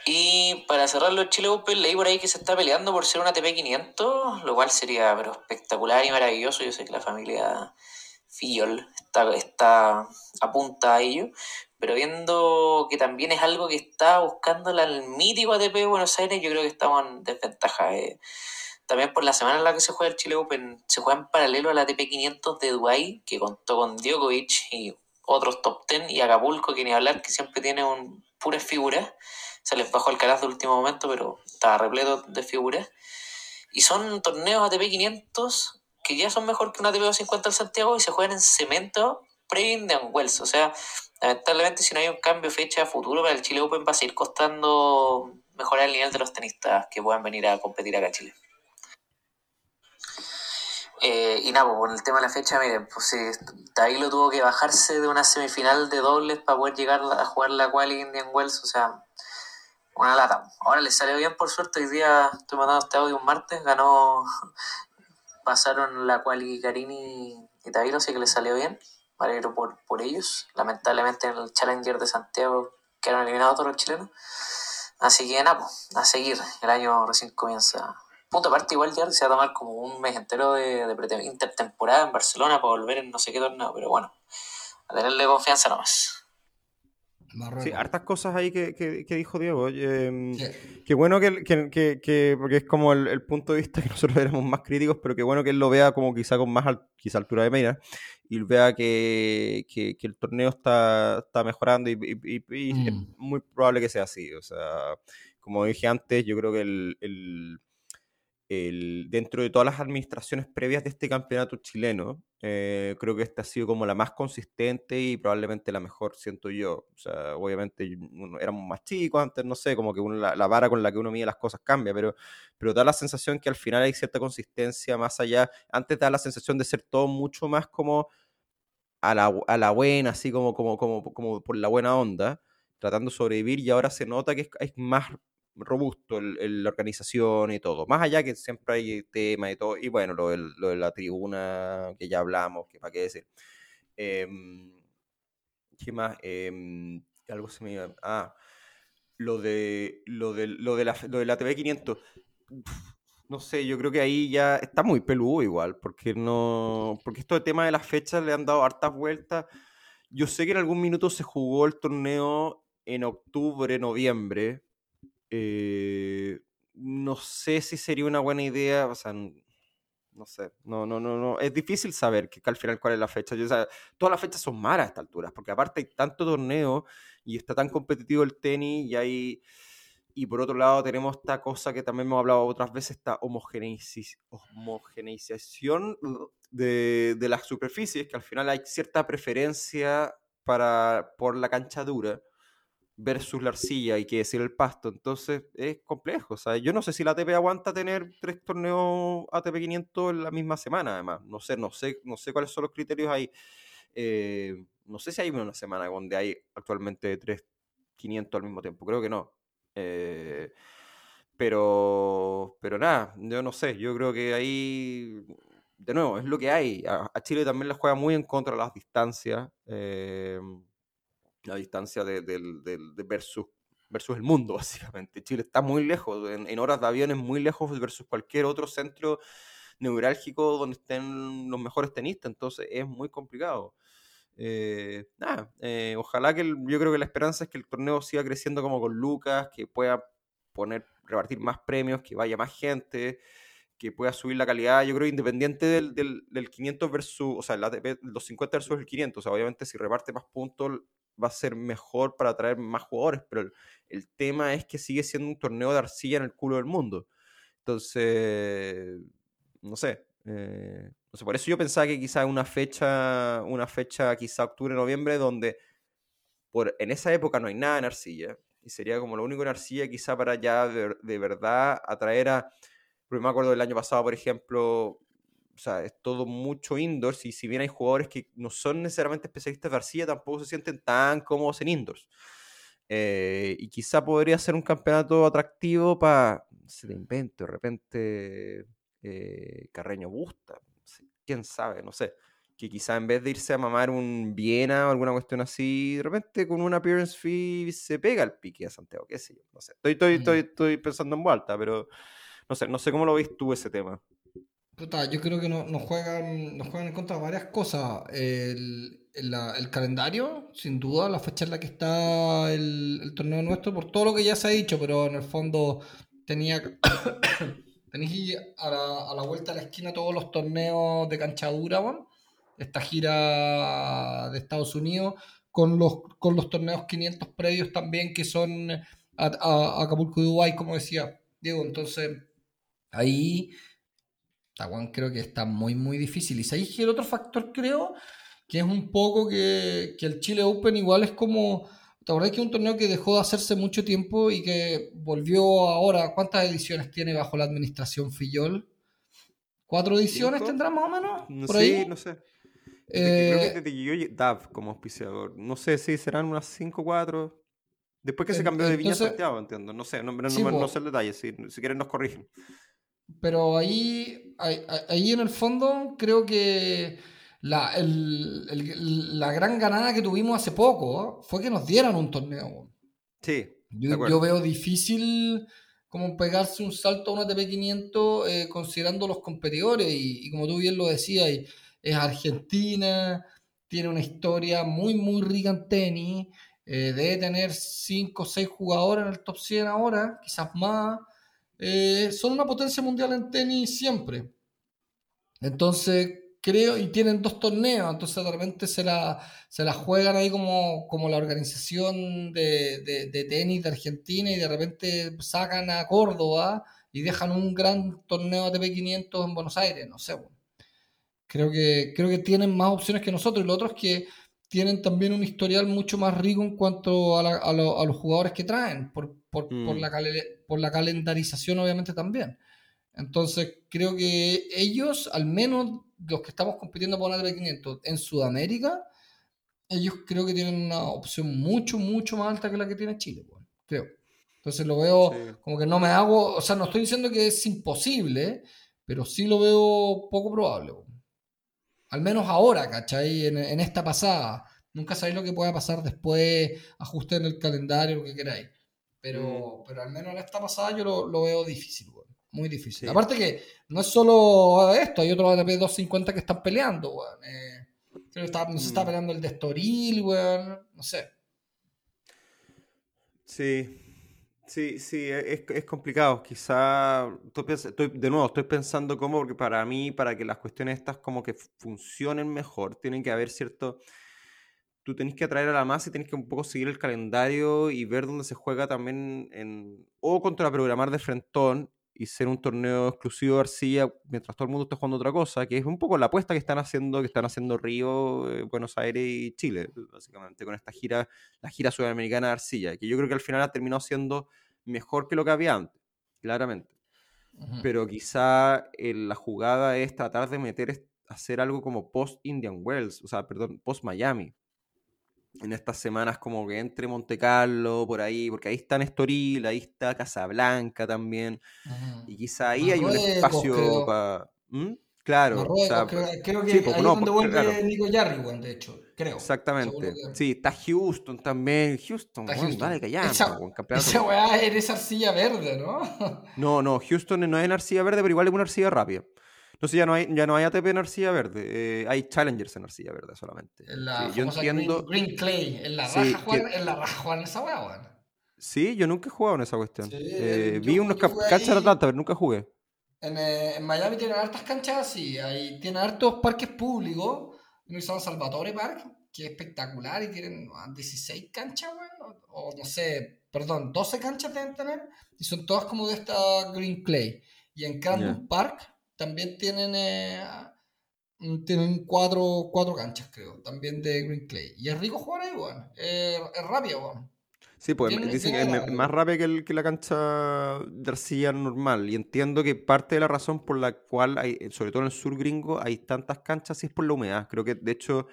Y para cerrarlo, el Chile Open, leí por ahí que se está peleando por ser un ATP 500, lo cual sería pero espectacular y maravilloso. Yo sé que la familia Fillol está, está apunta a ello, pero viendo que también es algo que está buscando el mítico ATP de Buenos Aires, yo creo que estamos en desventaja. Eh. También por la semana en la que se juega el Chile Open, se juega en paralelo al ATP 500 de Dubái, que contó con Djokovic y otros top 10, y Acapulco, que ni hablar, que siempre tiene un, puras figuras. Se les bajó el caraz de último momento, pero estaba repleto de figuras. Y son torneos ATP 500 que ya son mejor que un ATP 250 al Santiago y se juegan en cemento pre-Indian Wells. O sea, lamentablemente si no hay un cambio fecha futuro para el Chile Open va a seguir costando mejorar el nivel de los tenistas que puedan venir a competir acá a Chile. Eh, y nada, pues, con el tema de la fecha, miren, pues sí, lo tuvo que bajarse de una semifinal de dobles para poder llegar a jugar la quali Indian Wells, o sea, una lata. Ahora le salió bien, por suerte, hoy día estoy mandando este audio un martes, ganó, pasaron la quali Carini y Tailo, así que le salió bien me por, por ellos. Lamentablemente en el Challenger de Santiago quedaron eliminados todos los chilenos. Así que nada, pues, a seguir. El año recién comienza. Punto aparte, igual ya se va a tomar como un mes entero de, de intertemporada en Barcelona para volver en no sé qué torneo, pero bueno, a tenerle confianza nomás. Sí, hartas cosas ahí que, que, dijo Diego. Em, qué bueno que, que, porque es como el, punto de vista que nosotros éramos más críticos, pero qué bueno que él lo vea como quizá con más quizá altura de mira y vea que, el torneo está, está mejorando y, es mm. muy probable que sea así. O sea, como dije antes, yo creo que el, el, dentro de todas las administraciones previas de este campeonato chileno, eh, creo que esta ha sido como la más consistente y probablemente la mejor, siento yo. O sea, obviamente éramos más chicos antes, no sé, como que la, la, vara con la que uno mide las cosas cambia, pero, pero da la sensación que al final hay cierta consistencia más allá. Antes da la sensación de ser todo mucho más como a la, a la buena, así como, como, como, como por la buena onda, tratando de sobrevivir y ahora se nota que es más robusto el, la organización y todo. Más allá que siempre hay tema y todo. Y bueno, lo, de la tribuna que ya hablamos, que para qué decir. Em, ¿Qué más? Em, algo se me iba. Ah, lo de, lo de, lo de, la, lo de la TV 500. No sé, yo creo que ahí ya está muy peludo igual, porque no. Porque esto de tema de las fechas le han dado hartas vueltas. Yo sé que en algún minuto se jugó el torneo en octubre, noviembre, eh, no sé si sería una buena idea, o sea, no sé, no, no, no, no, es difícil saber que, al final cuál es la fecha. Yo, todas las fechas son malas a esta altura, porque aparte hay tanto torneo y está tan competitivo el tenis y hay... Y por otro lado tenemos esta cosa que también hemos hablado otras veces, esta homogeneización de, de las superficies, que al final hay cierta preferencia para, por la cancha dura versus la arcilla y que decir el pasto. Entonces es complejo. O yo no sé si la ATP aguanta tener tres torneos ATP 500 en la misma semana, además. No sé, no sé, no sé cuáles son los criterios ahí. Eh, no sé si hay una semana donde hay actualmente tres 500 al mismo tiempo. Creo que no. Eh, pero, pero nada, yo no sé. Yo creo que ahí, de nuevo, es lo que hay. A, Chile también le juega muy en contra de las distancias. Eh, la distancia de, versus, versus el mundo, básicamente. Chile está muy lejos, en, horas de avión es muy lejos versus cualquier otro centro neurálgico donde estén los mejores tenistas, entonces es muy complicado. Eh, nada, eh, ojalá que yo creo que la esperanza es que el torneo siga creciendo como con Lucas, que pueda poner, repartir más premios, que vaya más gente, que pueda subir la calidad, yo creo, independiente del, del, 500 versus, o sea, los 50 versus el 500, o sea, obviamente si reparte más puntos, va a ser mejor para atraer más jugadores, pero el, tema es que sigue siendo un torneo de arcilla en el culo del mundo. Entonces, no sé. Eh, no sé, por eso yo pensaba que quizá una fecha, una fecha quizá octubre, noviembre, donde por, en esa época no hay nada en arcilla, y sería como lo único en arcilla quizá para ya de, de verdad atraer a... Porque me acuerdo del año pasado, por ejemplo, o sea, es todo mucho indoors y si bien hay jugadores que no son necesariamente especialistas de arcilla, tampoco se sienten tan cómodos en indoors. Eh, y quizá podría ser un campeonato atractivo para, se le invento, de repente eh, Carreño Busta, quién sabe, no sé. Que quizá en vez de irse a mamar un Viena o alguna cuestión así, de repente con un appearance fee se pega el pique a Santiago, qué sé yo, no sé. Estoy, estoy, estoy, estoy pensando en vuelta, pero no sé, no sé cómo lo ves tú ese tema yo creo que nos, juegan, nos juegan en contra varias cosas. El, calendario, sin duda, la fecha en la que está el, torneo nuestro, por todo lo que ya se ha dicho, pero en el fondo tenía tenéis a la, a vuelta de la esquina todos los torneos de canchadura, esta gira de Estados Unidos, con los, con los torneos 500 previos también que son a, a Acapulco y Dubái, como decía Diego. Entonces, ahí creo que está muy, muy difícil. Y sabéis que el otro factor creo que es un poco que, el Chile Open igual es como... ¿Te acordás que es un torneo que dejó de hacerse mucho tiempo y que volvió ahora? ¿Cuántas ediciones tiene bajo la administración Fillol? ¿Cuatro ediciones tendrá más o menos? No sé, no sé. Eh, creo que DAV como auspiciador. No sé si serán unas 5 o 4. Después que se cambió de Viña Santiago, entiendo. No sé, no, no, sé el detalle. Si, si quieren nos corrigen. Pero ahí, ahí, en el fondo creo que la, la gran ganada que tuvimos hace poco fue que nos dieran un torneo. Sí. Yo, veo difícil como pegarse un salto a una TP500 eh, considerando los competidores y, como tú bien lo decías, es Argentina, tiene una historia muy, muy rica en tenis, eh, debe tener 5 o 6 jugadores en el top 100 ahora, quizás más. Eh, son una potencia mundial en tenis siempre. Entonces, creo, y tienen dos torneos, entonces de repente se la, se la juegan ahí como, como la organización de, de, tenis de Argentina y de repente sacan a Córdoba y dejan un gran torneo ATP 500 en Buenos Aires, no sé. Creo que, creo que tienen más opciones que nosotros y lo otro es que tienen también un historial mucho más rico en cuanto a, los jugadores que traen, por, mm. la, por la calendarización obviamente también. Entonces, creo que ellos, al menos los que estamos compitiendo por ATP 500 en Sudamérica, ellos creo que tienen una opción mucho, mucho más alta que la que tiene Chile, creo. Entonces lo veo como que no me hago, o sea, no estoy diciendo que es imposible, pero sí lo veo poco probable. Al menos ahora, ¿cachai? En, en esta pasada. Nunca sabéis lo que pueda pasar después, ajusten el calendario, lo que queráis. Pero, mm. pero al menos en esta pasada yo lo, lo veo difícil, muy difícil. Aparte que no es solo esto, hay otros ATP 250 que están peleando, weón. Eh, está, no se está mm. peleando el de Estoril, weón. No sé. Sí. Sí, sí, es, es complicado. Quizá, estoy, de nuevo, estoy pensando cómo, porque para mí, para que las cuestiones estas como que funcionen mejor, tienen que haber cierto tú tenés que atraer a la masa y tenés que un poco seguir el calendario y ver dónde se juega también en, o contraprogramar de frentón y ser un torneo exclusivo de arcilla mientras todo el mundo está jugando otra cosa, que es un poco la apuesta que están haciendo, que están haciendo Río, eh, Buenos Aires y Chile, básicamente, con esta gira, la gira sudamericana de arcilla, que yo creo que al final ha terminado siendo mejor que lo que había antes, claramente. Pero quizá eh, la jugada es tratar de meter, hacer algo como post-Indian Wells, o sea, perdón, post-Miami, en estas semanas como que entre Monte Carlo, por ahí, porque ahí está Nestoril, ahí está Casablanca también, y quizá ahí hay un espacio para... ¿Mm? Claro, creo, que ahí es donde vuelve Nico Jarry, de hecho, creo. Exactamente. Sí, está Houston también. Houston, está Houston. dale, callamos. Esa, esa weá es arcilla verde, ¿no? no, no, Houston no es en arcilla verde, pero igual es una arcilla rápida. No sé, ya no hay, ya no hay ATP en arcilla verde, eh, hay challengers en arcilla verde solamente. En la yo entiendo... Green, Clay, en la raja jugar, en la raja jugar en esa weá, weón. Sí, yo nunca he jugado en esa cuestión. eh, vi unos canchas de Atlanta, pero nunca jugué. En, eh, en, Miami tienen hartas canchas, y hay, tienen hartos parques públicos. Uno llama Salvatore Park, que es espectacular y tienen 16 canchas, weón. O, o, no sé, perdón, 12 canchas deben tener. Y son todas como de esta Green Clay. Y en Campus Park también tienen, eh, mm, tienen cuatro, cuatro canchas, creo, también de Green Clay. Y es rico jugar ahí, weón. es rápido, weón. Sí, pues dicen que es más rápido que, el, que, la cancha de arcilla normal. Y entiendo que parte de la razón por la cual, hay, sobre todo en el sur gringo, hay tantas canchas es por la humedad. Creo que, de hecho,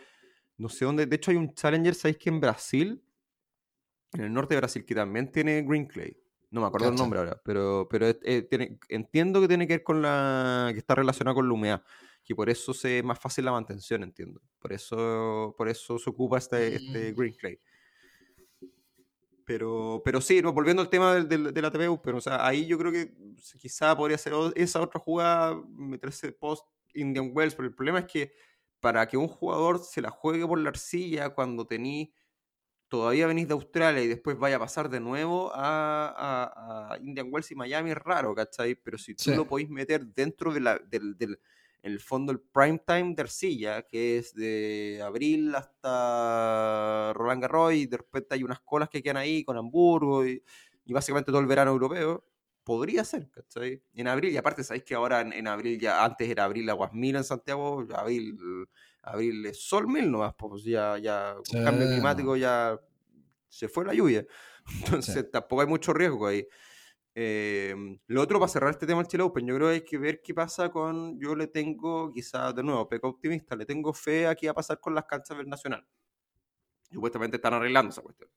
no sé dónde. De hecho, hay un Challenger, ¿sabéis que en Brasil? En el norte de Brasil, que también tiene Green Clay. No me acuerdo el nombre ahora, pero, pero eh, entiendo que tiene que ver con la. que está relacionado con la humedad. Y por eso es más fácil la mantención, entiendo. Por eso, por eso se ocupa este, este mm. Green Clay. Pero, pero sí, no, volviendo al tema de, la TPU, pero o sea, ahí yo creo que quizá podría ser esa otra jugada, meterse post Indian Wells, pero el problema es que para que un jugador se la juegue por la arcilla cuando tení todavía venís de Australia y después vaya a pasar de nuevo a, Indian Wells y Miami es raro, ¿cachai? Pero si tú lo podéis meter dentro de la, del, del en el fondo, el prime time de Arcilla, que es de abril hasta Roland Garros, y de repente hay unas colas que quedan ahí con Hamburgo y, básicamente todo el verano europeo, podría ser, ¿cachai? En abril, y aparte, sabéis que ahora en, abril, ya antes era abril aguas mil en Santiago, abril abril es sol mil nomás, pues ya, ya con cambio climático ya se fue la lluvia. Entonces tampoco hay mucho riesgo ahí. Em, lo otro, para cerrar este tema del Chile Open, yo creo que hay que ver qué pasa con. Yo le tengo, quizás de nuevo, peco optimista, le tengo fe a qué va a pasar con las canchas del Nacional. Supuestamente están arreglando esa cuestión.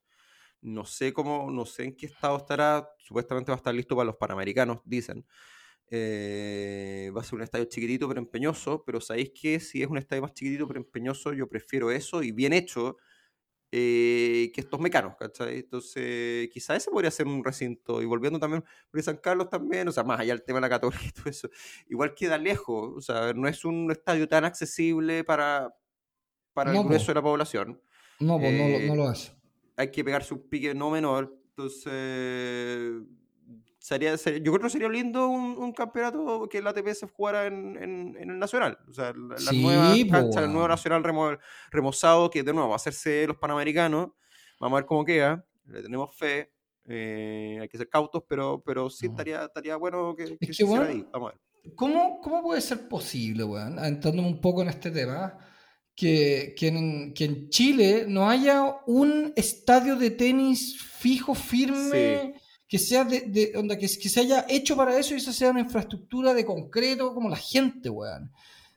No sé cómo, no sé en qué estado estará. Supuestamente va a estar listo para los panamericanos, dicen. Eh, va a ser un estadio chiquitito pero empeñoso, pero sabéis que si es un estadio más chiquitito pero empeñoso, yo prefiero eso y bien hecho eh, que estos mecanos, ¿cachai? Entonces, quizá ese podría ser un recinto. Y volviendo también por San Carlos también, o sea, más allá del tema de la católica y todo eso, igual queda lejos, o sea, no es un estadio tan accesible para, para el grueso de la población. No, pues no, no lo es. Hay que pegarse un pique no menor, entonces Sería, yo creo que sería lindo un, campeonato que la ATP se jugara en, en, el Nacional. O sea, la, nueva cancha, el nuevo Nacional remozado, que de nuevo va a hacerse los Panamericanos. Vamos a ver cómo queda. Le tenemos fe. Eh, hay que ser cautos, pero, pero sí estaría, estaría bueno que, que, ahí. Vamos a ver. ¿cómo, ¿Cómo puede ser posible, weón, entrándome un poco en este tema, que, que, en, que en Chile no haya un estadio de tenis fijo, firme, que sea de, de onda, que, que, se haya hecho para eso y eso sea una infraestructura de concreto como la gente, weón?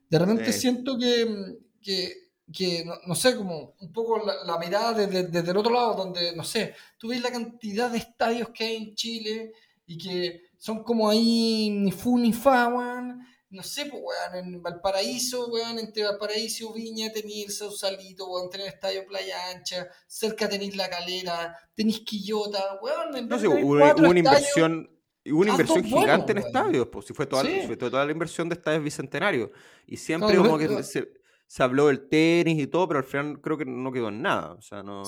De repente siento que, que que, no, sé, como un poco la, mirada desde, desde, el otro lado, donde, no sé, tú ves la cantidad de estadios que hay en Chile y que son como ahí ni fu ni fa, weón. No sé, pues, weón, en Valparaíso, weón, entre Valparaíso, Viña, tenéis Sausalito, weón, tenéis Estadio Playa Ancha, cerca tenéis La Calera, tenéis Quillota, weón. no sé, hubo, una inversión hubo una inversión gigante en estadios, pues si fue toda, fue toda la inversión de estadios bicentenarios. Y siempre como que se, se habló del tenis y todo, pero al final creo que no quedó en nada. O sea, no.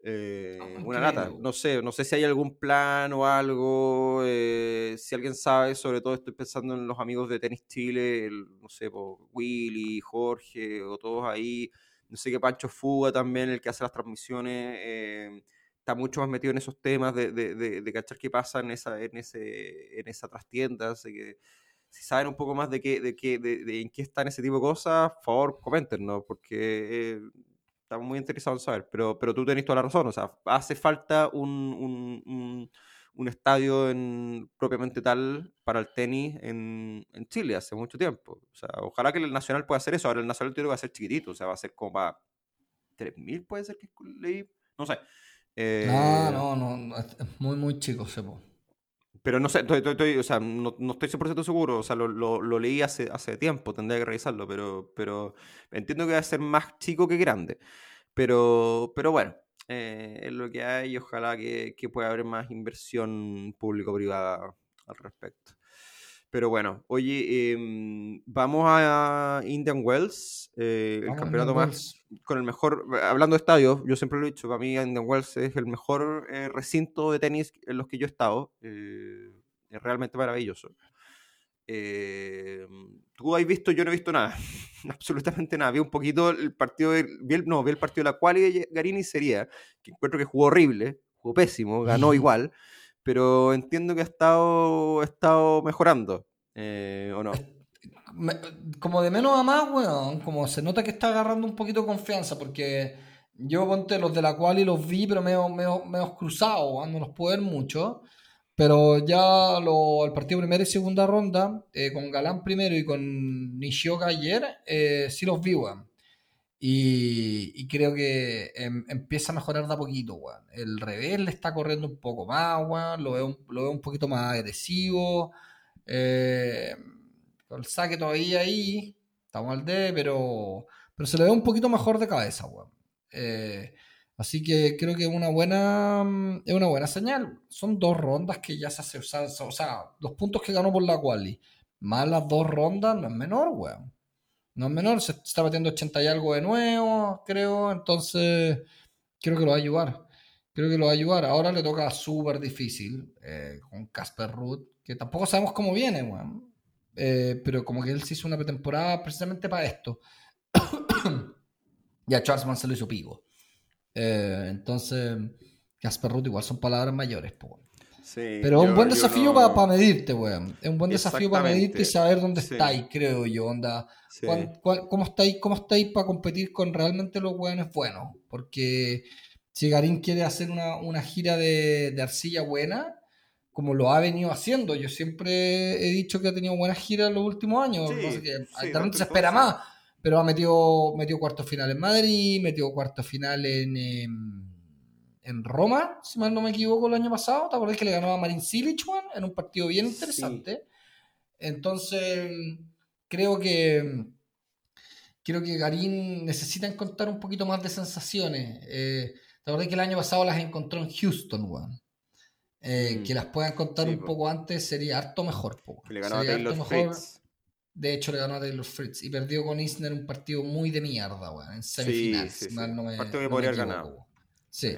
Eh, una lata. No sé, no sé si hay algún plan o algo. Eh, si alguien sabe, sobre todo estoy pensando en los amigos de Tenis Chile, no sé, Willy, Jorge, o todos ahí. No sé qué Pancho Fuga también, el que hace las transmisiones. Eh, está mucho más metido en esos temas de, de, de, cachar qué pasa en esa, en ese, en esa trastienda. Así que si saben un poco más de, qué, de, qué, de, en qué están ese tipo de cosas, por favor, coméntenos, porque eh, estamos muy interesados en saber. Pero, pero tú tenés toda la razón, o sea, hace falta un, un, un, estadio en, propiamente tal para el tenis en, en, Chile hace mucho tiempo. O sea, ojalá que el Nacional pueda hacer eso. Ahora el Nacional tiene que va a ser chiquitito, o sea, va a ser como para 3.000, puede ser que leí, no sé. Eh, no, no, no, es muy, muy chico, sepo. Pero no sé, estoy, o sea, no, no, estoy 100% seguro, o sea, lo, leí hace, hace tiempo, tendría que revisarlo, pero, pero entiendo que va a ser más chico que grande. Pero, pero bueno, eh, es lo que hay y ojalá que, que pueda haber más inversión público-privada al respecto. Pero bueno, oye, em, vamos a Indian Wells, eh, el campeonato más con el mejor, hablando de estadios, yo siempre lo he dicho, para mí Indian Wells es el mejor eh, recinto de tenis en los que yo he estado, eh, es realmente maravilloso. Tú has visto, yo no he visto nada, absolutamente nada. Vi un poquito el partido, de, no, vi el partido de la quali de Garini sería, que encuentro que jugó horrible, jugó pésimo, ganó igual pero entiendo que ha estado, ha estado mejorando, eh, ¿o no? Como de menos a más, weón, como se nota que está agarrando un poquito de confianza, porque yo ponte los de la cual y los vi, pero medio, medio, cruzados, no los puedo ver mucho. Pero ya lo, el partido primera y segunda ronda, eh, con Galán primero y con Nishioka ayer, eh, sí los vi, weón. Y, creo que em, empieza a mejorar de a poquito, weón. El revés le está corriendo un poco más, weón. Lo veo, lo veo un poquito más agresivo. Eh, el saque todavía ahí. Estamos al D, pero, pero se le ve un poquito mejor de cabeza, weón. Eh, así que creo que es una buena, es una buena señal. Son dos rondas que ya se hace. O sea, los puntos que ganó por la quali, más las dos rondas, no es menor, weón no es menor, se está metiendo 80 y algo de nuevo, creo, entonces creo que lo va a ayudar. Creo que lo va a ayudar. Ahora le toca súper difícil eh, con Casper Ruth, que tampoco sabemos cómo viene, weón. Eh, pero como que él se hizo una pretemporada precisamente para esto. y a Charlesman se lo hizo pigo. Eh, entonces, Casper Ruth igual son palabras mayores, Pero es un buen desafío para medirte, weón. Es un buen desafío para medirte y saber dónde estáis, creo yo. Onda. cómo estáis, cómo estáis para competir con realmente los weones buenos? Porque si Garín quiere hacer una, gira de, arcilla buena, como lo ha venido haciendo, yo siempre he dicho que ha tenido buenas giras en los últimos años. Que se espera más. Pero ha metido, metido cuarto final en Madrid, metió cuarto final en. Em, en Roma, si mal no me equivoco, el año pasado. ¿Te acuerdas que le ganó a Marin Cilic, en un partido bien interesante? Entonces, creo que creo que Garín necesita encontrar un poquito más de sensaciones. Eh, ¿Te acuerdas que el año pasado las encontró en Houston, weón? Eh, mm. Que las pueda encontrar un poco antes sería harto mejor. le ganó a Taylor Fritz. De hecho, le ganó a Taylor Fritz y perdió con Isner un partido muy de mierda, weón, en semifinales. Sí, sí, no me, partido que podría haber ganado. Sí.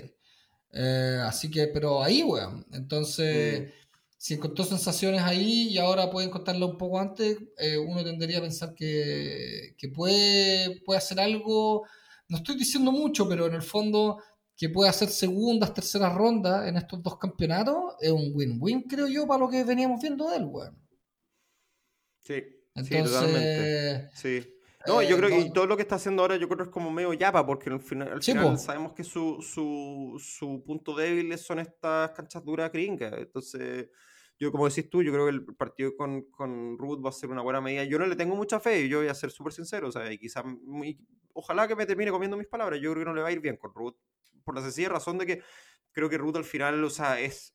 Eh, así que, pero ahí, weón. Entonces, mm. si encontró sensaciones ahí y ahora puede encontrarlo un poco antes, eh, uno tendría a pensar que, que puede, puede hacer algo. No estoy diciendo mucho, pero en el fondo que puede hacer segundas, terceras rondas en estos dos campeonatos, es un win-win, creo yo, para lo que veníamos viendo de él, weón. Sí, sí, totalmente. Sí. No, yo creo que todo lo que está haciendo ahora yo creo es como medio yapa, porque al final, sabemos que su, su, su, punto débil son estas canchas duras gringas. Entonces, yo como decís tú, yo creo que el partido con, con Ruth va a ser una buena medida. Yo no le tengo mucha fe, yo voy a ser súper sincero, o sea, y quizás, ojalá que me termine comiendo mis palabras, yo creo que no le va a ir bien con Ruth, por la sencilla razón de que creo que Ruth al final, o sea, es,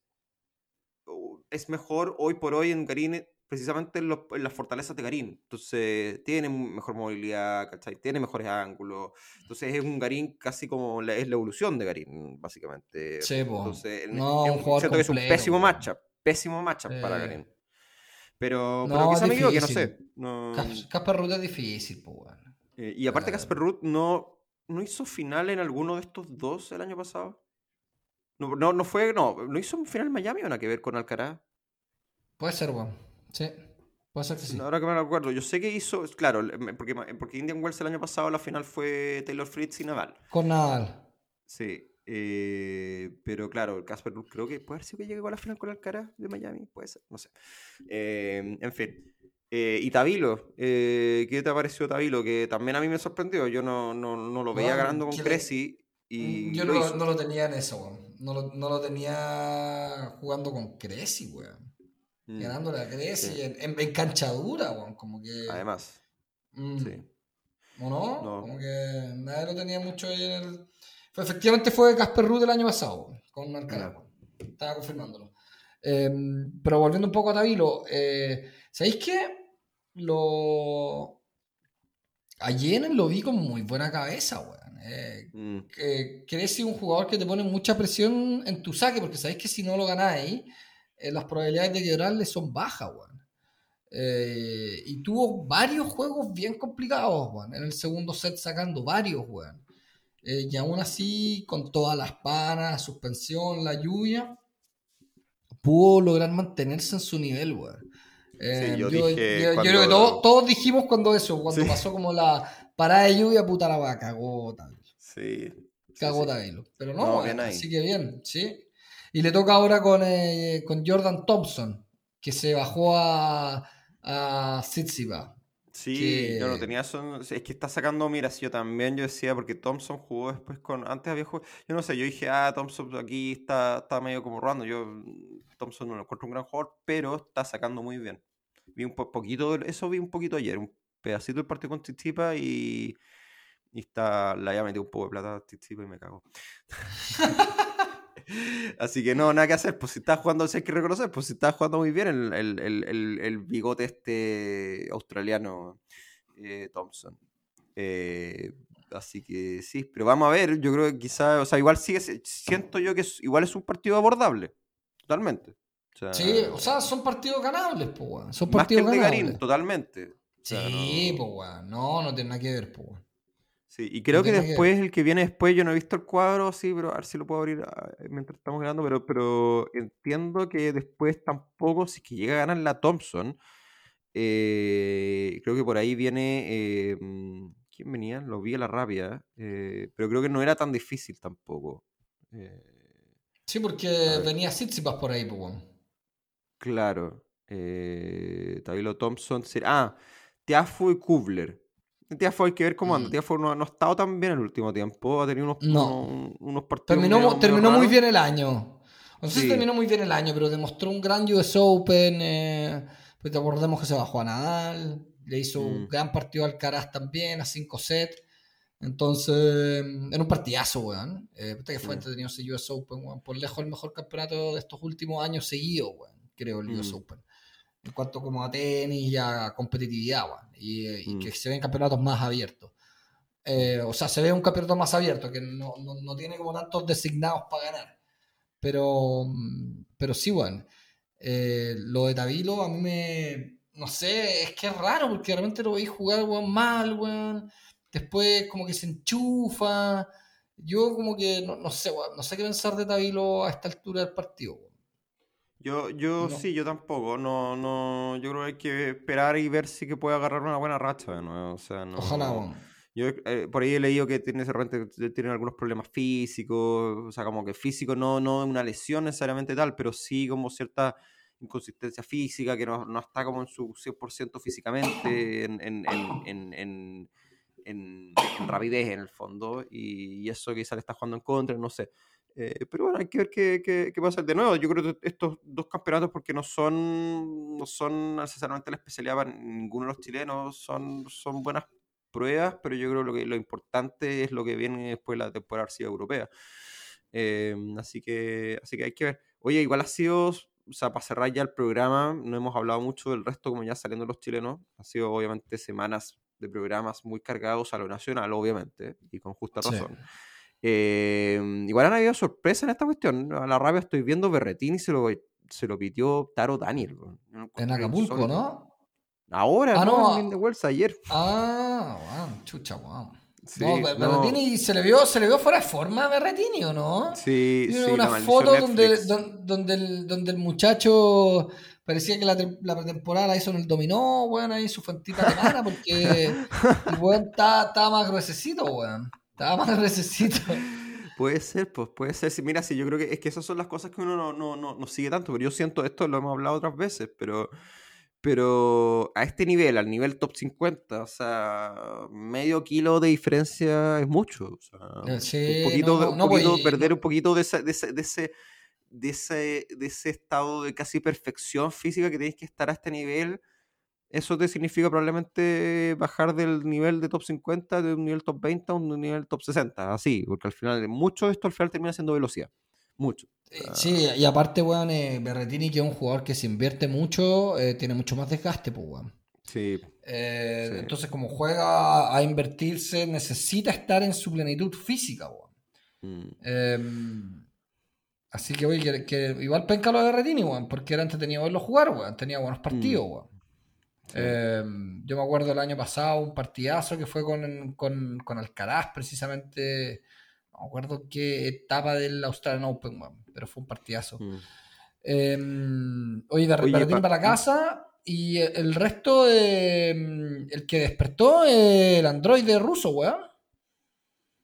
es mejor hoy por hoy en Garín precisamente en, las fortalezas de Garín. Entonces, tiene mejor movilidad, ¿cachai? Tiene mejores ángulos. Entonces, es un Garín casi como la, es la evolución de Garín, básicamente. Sí, Entonces, no, es, un, que es un pésimo matchup. Pésimo matchup para Garín. Pero, no, pero quizá me que no sé. No... Casper Ruth es difícil, pues, eh, y aparte, Casper Ruth no, no hizo final en alguno de estos dos el año pasado. No, no, no fue, no, no hizo un final en Miami o nada que ver con Alcaraz. Puede ser, weón. Sí, puede ser que sí. Ahora que me acuerdo, yo sé que hizo, claro, porque, porque Indian Wells el año pasado la final fue Taylor Fritz y Nadal. Con Nadal. Sí, eh, pero claro, Casper creo que puede haber sido que llegue a la final con Alcaraz de Miami, puede ser, no sé. Eh, en fin. Eh, y Tabilo, ¿qué te ha parecido Tabilo? Que también a mí me sorprendió, yo no, no, no lo veía ganando con Cressy. Y mm, yo no, no, lo tenía en eso, weón. No lo, no lo tenía jugando con Cressy, weón. Mm. Ganando la Grecia en, en, cancha dura, como que. Además. Mm. Sí. ¿O no? Como que nadie lo tenía mucho ahí en el. efectivamente fue Casper Ruth el año pasado, con Alcaraz. Estaba confirmándolo. Em, pero volviendo un poco a Tabilo, eh, ¿sabéis qué? Lo. Ayer lo vi con muy buena cabeza, weón. Eh, mm. que, un jugador que te pone mucha presión en tu saque, porque sabéis que si no lo ganáis eh, las probabilidades de quebrarle son bajas, weón. Eh, y tuvo varios juegos bien complicados, weón. En el segundo set sacando varios, weón. Eh, y aún así, con todas las panas, suspensión, la lluvia, pudo lograr mantenerse en su nivel, weón. yo, creo que todos, dijimos cuando eso, cuando pasó como la parada de lluvia, puta la va, cagó Sí. Cagó Pero no, así que bien, sí. Y le toca ahora con, eh, con Jordan Thompson, que se bajó a, a Sí, yo no tenía eso. Es que está sacando, mira, si yo también yo decía, porque Thompson jugó después con. Antes había jugado. Yo no sé, yo dije, ah, Thompson aquí está, está medio como robando. Yo, Thompson no lo encuentro un gran jugador, pero está sacando muy bien. Vi un poquito, eso vi un poquito ayer, un pedacito del partido con Tsitsipas y. Y está, la ya metido un poco de plata a Tsitsipas y me cago. Así que no, nada que hacer. Pues si estás jugando, si hay que reconocer, pues si estás jugando muy bien el, el, el, el bigote este australiano eh, Thompson. Eh, así que sí, pero vamos a ver. Yo creo que quizás, o sea, igual sigue, siento yo que igual es un partido abordable, totalmente. sí, o sea, son partidos ganables, pues, Son partidos ganables. totalmente. sí, no... pues, No, no tiene nada que ver, pues. Sí, y creo que después, el que viene después, yo no he visto el cuadro, sí, pero a ver si lo puedo abrir ah, mientras estamos grabando, pero, pero entiendo que después tampoco, si es que llega a ganar la Thompson, eh, creo que por ahí viene, eh, mm, ¿quién venía? Lo vi a la rabia, eh, pero creo que no era tan difícil tampoco. sí, porque venía Sitsipas por ahí, pues. Claro. Tabilo Thompson, ah, Tiafu y Kubler. Tiafo hay que ver cómo anda. Mm. Tiafo no, no, ha estado tan bien el último tiempo. Ha tenido unos, unos, partidos. Terminó, terminó muy bien el año. No sé si terminó muy bien el año, pero demostró un gran US Open. Eh, pues te acordemos que se bajó a Nadal. Le hizo un mm. gran partido al Caras también, a 5 sets. Entonces, era un partidazo, weón. Eh, que fue entretenido ese US Open, weón. Por lejos el mejor campeonato de estos últimos años seguidos, weón. Creo, el US mm. Open en cuanto como a tenis y a competitividad, y, y, que mm. se ven campeonatos más abiertos. Eh, o sea, se ve un campeonato más abierto, que no, no, no tiene como tantos designados para ganar. Pero, mm, pero sí, bueno, eh, lo de Tabilo a mí me... No sé, es que es raro porque realmente lo veis jugar weón, mal, weón. Después como que se enchufa. Yo como que no, no sé, weón, no sé qué pensar de Tabilo a esta altura del partido. Yo, yo sí, yo tampoco. No, no, yo creo que hay que esperar y ver si que puede agarrar una buena racha de nuevo. O sea, no, Ojalá, Yo eh, por ahí he leído que tiene, de repente tienen algunos problemas físicos, o sea, como que físico no, no una lesión necesariamente tal, pero sí como cierta inconsistencia física, que no, no está como en su 100% físicamente, en, en, en, en, en rapidez en el fondo, y, eso quizá le está jugando en contra, no sé. Eh, pero bueno, hay que ver qué, qué, qué, pasa de nuevo. Yo creo que estos dos campeonatos, porque no son, no son necesariamente la especialidad para ninguno de los chilenos, son, son buenas pruebas, pero yo creo que lo, que lo importante es lo que viene después de la temporada europea. Eh, así, que, así que hay que ver. Oye, igual ha sido, o sea, para cerrar ya el programa, no hemos hablado mucho del resto, como ya saliendo los chilenos. Ha sido obviamente semanas de programas muy cargados a lo nacional, obviamente, y con justa razón. Eh, igual han habido sorpresas en esta cuestión. A la rabia estoy viendo Berretini se lo, se lo pitió Taro Daniel. en Acapulco, ¿no? Ahora, ah, no, en Wells ayer. Ah, wow, chucha, wow. no, Berretini se le vio, se le vio fuera de forma a Berretini, ¿o no? Sí, sí. Una foto donde, donde, el, donde el muchacho parecía que la, la pretemporada la hizo en el dominó, weón, ahí su fuentita de mana, porque el weón estaba más gruesecito, weón. Estaba más recesito. Puede ser, pues puede ser. Mira, sí, yo creo que es que esas son las cosas que uno no, no, no, no, sigue tanto, pero yo siento esto, lo hemos hablado otras veces, pero, pero a este nivel, al nivel top 50, o sea, medio kilo de diferencia es mucho. O sea, sí, un poquito, un poquito perder un poquito de ese, de ese, de ese, de ese, de ese estado de casi perfección física que tenéis que estar a este nivel eso te significa probablemente bajar del nivel de top 50, de un nivel top 20 a un nivel top 60, así, porque al final, mucho de esto al final termina siendo velocidad. Mucho. Eh, sí, y aparte, weón, eh, Berretini, que es un jugador que se invierte mucho, eh, tiene mucho más desgaste, pues, weón. Sí, Entonces, como juega a invertirse, necesita estar en su plenitud física, weón. Mm. Em, así que, oye, que, igual penca lo de Berretini, weón, porque era entretenido verlo jugar, weón. Tenía buenos partidos, mm. weón. Em, yo me acuerdo el año pasado un partidazo que fue con, con, con Alcaraz, precisamente. No me acuerdo qué etapa del Australian Open, pero fue un partidazo. Mm. Em, oye, de para la casa y el resto, em, el que despertó, el androide ruso, weón.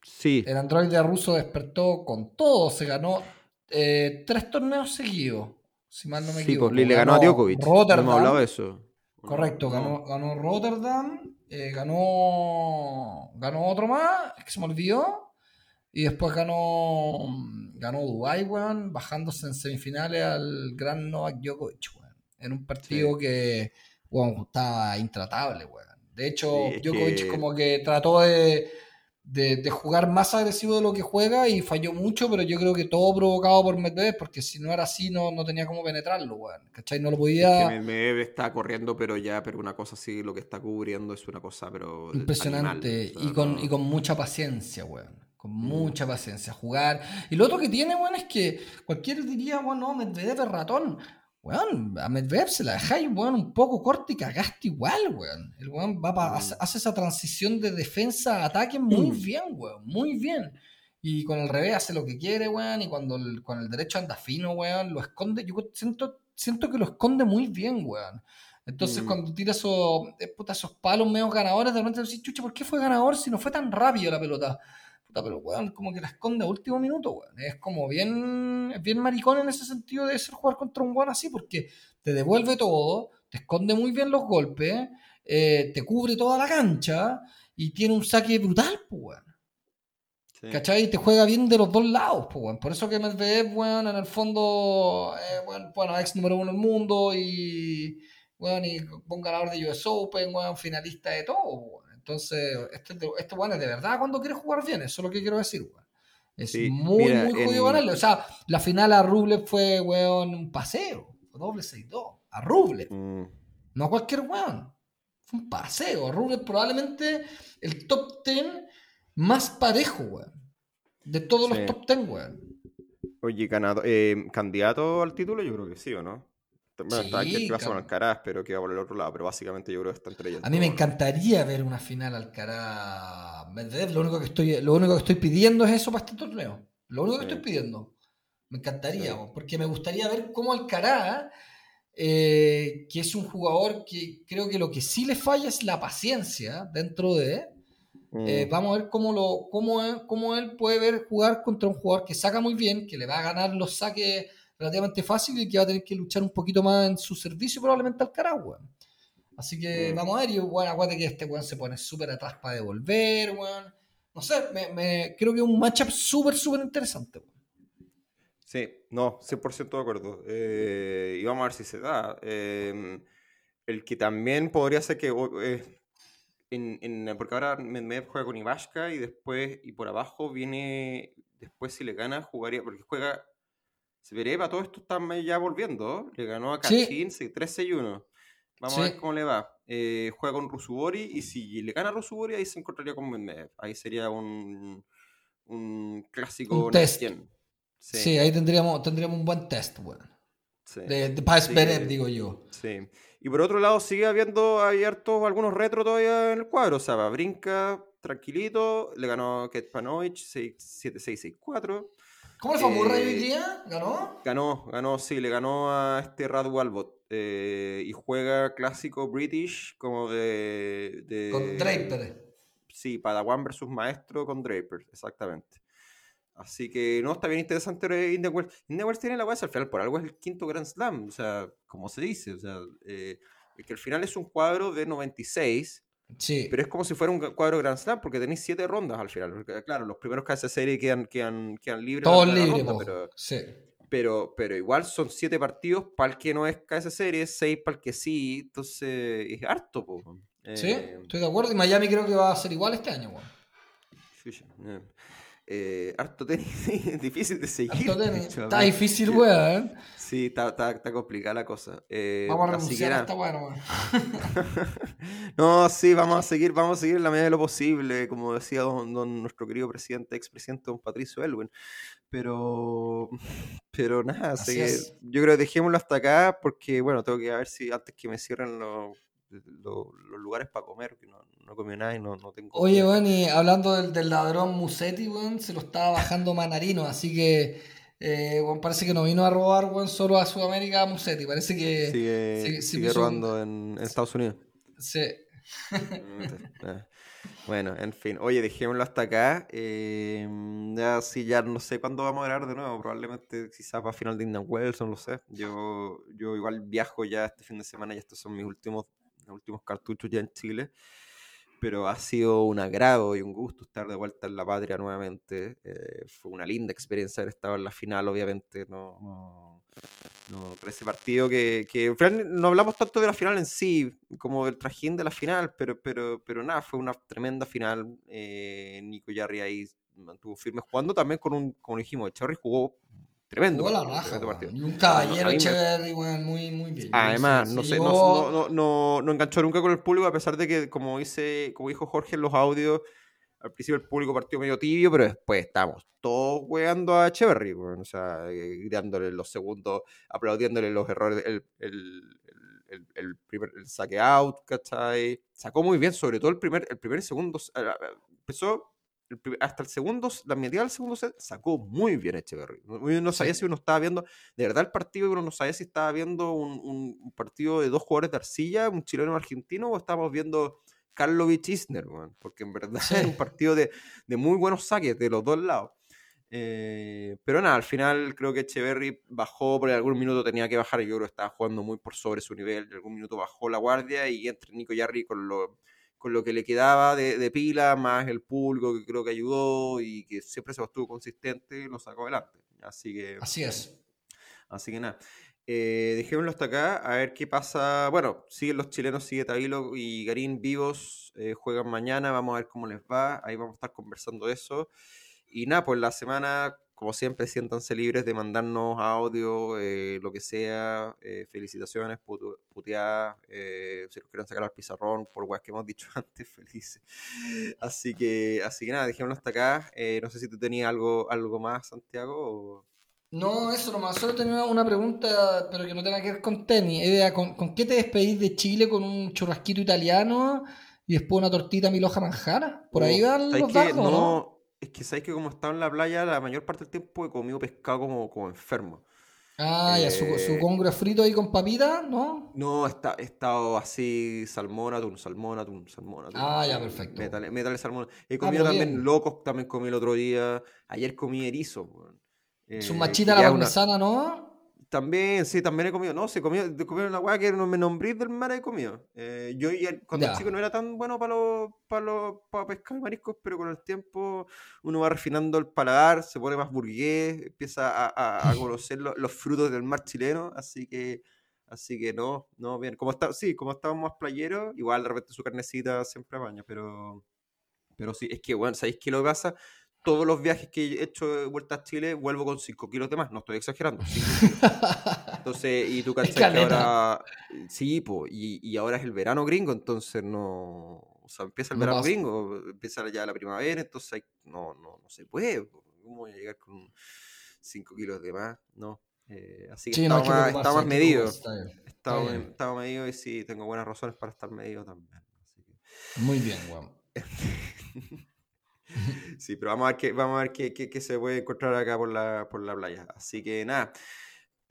Sí. El androide ruso despertó con todo, se ganó eh, tres torneos seguidos, si mal no me equivoco. Sí, pues, le ganó, a Djokovic. Rotterdam, hemos hablado de eso. Correcto, ganó, ganó Rotterdam, eh, ganó, ganó otro más, que se me olvidó, y después ganó, ganó Dubai, weón, bajándose en semifinales al gran Novak Djokovic, weón, en un partido que, weón, estaba intratable, weón. De hecho, Djokovic como que trató de de, jugar más agresivo de lo que juega y falló mucho, pero yo creo que todo provocado por Medvedev, porque si no era así no, no tenía cómo penetrarlo, weón. ¿Cachai? No lo podía... Medvedev está corriendo, pero ya, pero una cosa así, lo que está cubriendo es una cosa, pero... Impresionante, y, con, y con mucha paciencia, weón. Con mm. mucha paciencia, jugar. Y lo otro que tiene, weón, es que cualquiera diría, bueno, no, Medvedev es ratón. Weón, a Medvedev se la dejáis, weón, un poco corta y cagaste igual, weón. El weón va mm. hace, esa transición de defensa a ataque muy mm. bien, weón, muy bien. Y con el revés hace lo que quiere, weón, y cuando con el derecho anda fino, weón, lo esconde. Yo siento, siento que lo esconde muy bien, weón. Entonces, mm. cuando tira esos, eh, esos palos medio ganadores, de repente decís, chucha, ¿por qué fue ganador si no fue tan rápido la pelota? Pero weón, como que la esconde a último minuto, weón. Es como bien, bien maricón en ese sentido de ser jugar contra un weón así, porque te devuelve todo, te esconde muy bien los golpes, eh, te cubre toda la cancha y tiene un saque brutal, pues, weón. Sí. ¿Cachai? Te juega bien de los dos lados, pues, weón. Por eso que Medvedev, weón, en el fondo, eh, bueno, ex número uno del mundo y, weón, y buen ganador de US Open, weón, finalista de todo, weón. Entonces, este, este bueno es de verdad cuando quiere jugar bien, eso es lo que quiero decir, weón. Es muy, muy jodido ganarle. O sea, la final a Ruble fue, weón, un paseo. Doble 6-2. A Ruble. Mm. No a cualquier weón. Fue un paseo. Ruble probablemente el top 10 más parejo, weón. De todos los top 10, weón. Oye, ganado, eh, candidato al título, yo creo que sí, ¿o no? Bueno, está aquí el va con Alcaraz, pero que va por el otro lado. Pero básicamente yo creo que está entre ellos. A mí me encantaría ver una final Alcaraz Medvedev. Lo único que estoy, lo único que estoy pidiendo es eso para este torneo. Lo único que estoy pidiendo. Me encantaría, porque me gustaría ver cómo Alcaraz, eh, que es un jugador que creo que lo que sí le falla es la paciencia dentro de. Eh, mm. vamos a ver cómo, lo, cómo, él, cómo él puede ver jugar contra un jugador que saca muy bien, que le va a ganar los saques relativamente fácil y que va a tener que luchar un poquito más en su servicio probablemente al Caragua. Así que mm. vamos a ver, y bueno, acuérdate que este weón se pone súper atrás para devolver, weón. No sé, me, creo que es un matchup súper, súper interesante, weón. Sí, no, 100% de acuerdo. Eh, y vamos a ver si se da. Em, el que también podría ser que... Eh, en, porque ahora Medvedev juega con Ivashka y después, y por abajo viene, después si le gana, jugaría, porque juega, se verá, todo esto está ya volviendo, le ganó a Kachin 3-6-1. Vamos a ver cómo le va. Eh, juega con Rusubori y si le gana a Rusubori ahí se encontraría con Medvedev. Ahí sería un, un clásico. Un test. Sí. ahí tendríamos, tendríamos un buen test, bueno. De, de digo yo. Sí. Y por otro lado, sigue habiendo abiertos algunos retro todavía en el cuadro. O sea, brinca tranquilito, le ganó Ketpanovic 7-6-6-4. ¿Cómo le fue a Murray hoy día? ¿Ganó? Ganó, ganó, sí, le ganó a este Rad Walbot. Eh, y juega clásico British como de, de, Con Draper. Sí, Padawan versus Maestro con Draper, exactamente. Así que no, está bien interesante India Wells. India Wells tiene la base al final, por algo es el quinto Grand Slam, o sea, como se dice, o sea, eh, que al final es un cuadro de 96, sí. pero es como si fuera un cuadro Grand Slam porque tenéis siete rondas al final. claro, los primeros que hace serie quedan, quedan, quedan libres. Todos libres, pero, sí. pero, pero igual son siete partidos para el que no es KS serie, seis para el que sí, entonces es harto. Po. sí, eh, estoy de acuerdo y Miami creo que va a ser igual este año. Sí, sí. Eh, harto tenis, difícil de seguir. Está difícil, weón. ¿eh? Sí, está, está, está, complicada la cosa. Eh, vamos a renunciar a esta weón. no, sí, vamos a seguir, vamos a seguir en la medida de lo posible, como decía don, nuestro querido presidente, expresidente don Patricio Elwin. Pero, pero nada, yo creo que dejémoslo hasta acá porque, bueno, tengo que ver si antes que me cierren los los, lugares para comer, que no, no comí nada y no, no tengo. Oye, bueno, y hablando del, del ladrón Musetti, bueno, se lo estaba bajando Manarino, así que eh, bueno, parece que no vino a robar bueno, solo a Sudamérica a Musetti, parece que sigue, sigue, robando en, Estados Unidos. Sí. Eh, bueno, en fin. Oye, dejémoslo hasta acá. Eh, ya sí, ya no sé cuándo vamos a grabar de nuevo. Probablemente quizás para final de Indian Wells, no lo sé. Yo, yo igual viajo ya este fin de semana y estos son mis últimos los últimos cartuchos ya en Chile. Pero ha sido un agrado y un gusto estar de vuelta en la patria nuevamente. Eh, fue una linda experiencia haber estado en la final, obviamente. No, no, no ese partido que, que no hablamos tanto de la final en sí, como del trajín de la final, pero, pero, pero nada, fue una tremenda final. Eh, Nico Yarri ahí mantuvo firme jugando también con un, como dijimos, Cherry jugó Tremendo. Y un caballero chévere, muy, muy bien. Además, no sé, no, no, no, no, enganchó nunca con el público, a pesar de que, como dice, como dijo Jorge en los audios, al principio el público partió medio tibio, pero después estamos todos weando a Echeverry, o sea, gritándole los segundos, aplaudiéndole los errores, el, el, el, el, primer el saque out, ¿cachai? Sacó muy bien, sobre todo el primer, el primer y segundo, empezó hasta el segundo, la medida del segundo set, sacó muy bien Echeverry. Uno no sabía si uno estaba viendo, de verdad el partido, uno no sabía si estaba viendo un, partido de dos jugadores de arcilla, un chileno argentino, o estábamos viendo Karlovich Isner, porque en verdad es un partido de, muy buenos saques de los dos lados. Eh, pero nada, al final creo que Echeverry bajó, porque algún minuto tenía que bajar, yo creo que estaba jugando muy por sobre su nivel, en algún minuto bajó la guardia y entre Nico Yarri con los con lo que le quedaba de, pila, más el público que creo que ayudó y que siempre se estuvo consistente, lo sacó adelante. Así que. Así es. Así que nada. Eh, dejémoslo hasta acá, a ver qué pasa. Bueno, siguen los chilenos, sigue Tabilo y Garín vivos, eh, juegan mañana, vamos a ver cómo les va, ahí vamos a estar conversando eso. Y nada, pues la semana como siempre, siéntanse libres de mandarnos audio, eh, lo que sea, eh, felicitaciones, puteadas, eh, si nos quieren sacar al pizarrón, por weas que hemos dicho antes, felices. Así que, así que nada, dejémoslo hasta acá. no sé si tú tenías algo, algo más, Santiago. No, eso nomás. Solo tenía una pregunta, pero que no tenga que ver con tenis. ¿con, ¿con qué te despedís de Chile? ¿Con un churrasquito italiano y después una tortita miloja manjara? ¿Por ahí van los datos, no? es que sabéis que como estaba en la playa, la mayor parte del tiempo he comido pescado como, como enfermo. Ah, ya, su, su congre frito ahí con papita, ¿no? No, está, he estado así, salmón, atún, salmón, atún, salmón, atún. Ah, ya, perfecto. Métale, métale salmón. He comido también locos, también comí el otro día. Ayer comí erizo. Eh, su machita la parmesana, ¿no? También, sí, también he comido. No, se comió, comido una weá que no me nombré del mar he comido. Eh, yo cuando era chico no era tan bueno para los para los para pescar mariscos, pero con el tiempo uno va refinando el paladar, se pone más burgués, empieza a, a, conocer los, frutos del mar chileno, así que así que no, no, bien. Como está, sí, como estábamos más playeros, igual de repente su carnecita siempre baña, pero pero sí, es que bueno, ¿sabéis qué lo que pasa? Todos los viajes que he hecho de vuelta a Chile vuelvo con 5 kilos de más, no estoy exagerando. entonces, y tú cachas que ahora. Sí, po, y, ahora es el verano gringo, entonces no. O sea, empieza el verano gringo, empieza ya la primavera, entonces no, no, no se puede. ¿Cómo voy a llegar con 5 kilos de más? No. Eh, así que estaba, más, medido. Estaba, medido y sí, tengo buenas razones para estar medido también. Muy bien, Juan. Sí, pero vamos a ver qué, vamos a ver qué, se puede encontrar acá por la, por la playa. Así que nada,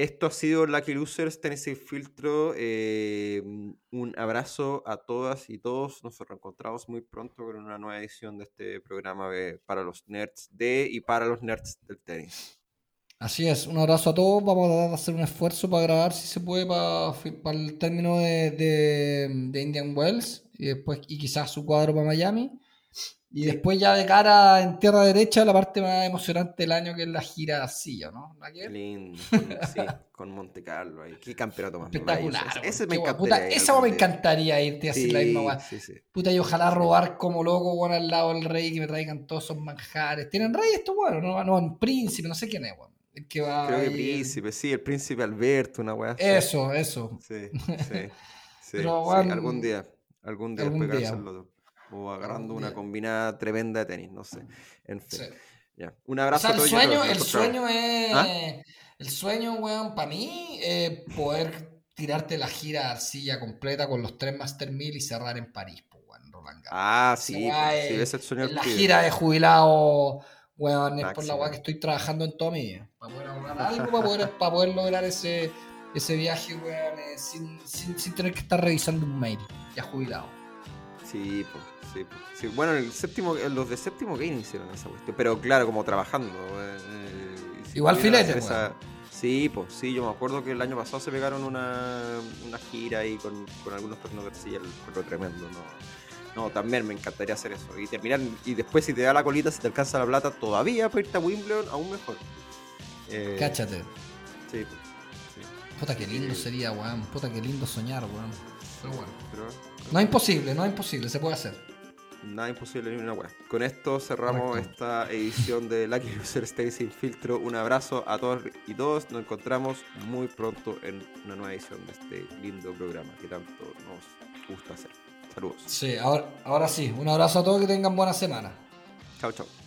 esto ha sido Lucky Losers, Tennessee Filtro. Eh, un abrazo a todas y todos. Nos reencontramos muy pronto con una nueva edición de este programa para los nerds de y para los nerds del tenis. Así es, un abrazo a todos. Vamos a hacer un esfuerzo para grabar si se puede para, para el término de, de, Indian Wells y después y quizás su cuadro para Miami. Y después ya de cara en tierra derecha, la parte más emocionante del año que es la gira ¿no? Qué lindo, sí, con Monte Carlo ahí. Qué campeonato más Espectacular. Ese, me encantaría. esa me encantaría irte así la misma sí, sí. Puta, y ojalá robar como loco, bueno, al lado del rey, que me traigan todos esos manjares. ¿Tienen rey esto, bueno? No, no, un príncipe, no sé quién es, bueno. El que va Creo que príncipe, sí, el príncipe Alberto, una weá. Eso, eso. Sí, sí. sí, Pero, bueno, algún día, algún día algún día o agarrando una combinada tremenda de tenis, no sé. En fin. Ya. Un abrazo o sea, el sueño, el sueño es. ¿Ah? El sueño, weón, para mí, es poder tirarte la gira arcilla completa con los tres Master 1000 y cerrar en París, pues, weón, Roland Ah, sí, pues, sí, es el sueño. la gira de jubilado, weón, es por la weón que estoy trabajando en todo mi vida. Para poder lograr algo, para poder, para poder lograr ese, ese viaje, weón, eh, sin, sin, sin tener que estar revisando un mail, ya jubilado. Sí, pues. Sí, Bueno, el séptimo, los de séptimo game hicieron esa cuestión, pero claro, como trabajando. Eh, eh, Igual filete, Sí, pues sí, yo me acuerdo que el año pasado se pegaron una, una gira ahí con, con algunos arcilla, fue tremendo, ¿no? No, también me encantaría hacer eso. Y terminar, y después si te da la colita, si te alcanza la plata, todavía para irte a Wimbledon, aún mejor. Eh, Cáchate. Sí, sí. Puta que lindo sería, weón. Puta que lindo soñar, weón. Pero bueno. No es imposible, no es imposible, se puede hacer nada imposible ni una web. Con esto cerramos esta edición de Lucky User Stay sin filtro. Un abrazo a todos y todos. Nos encontramos muy pronto en una nueva edición de este lindo programa que tanto nos gusta hacer. Saludos. Sí, ahora, ahora sí. Un abrazo a todos que tengan buena semana. Chao, chao.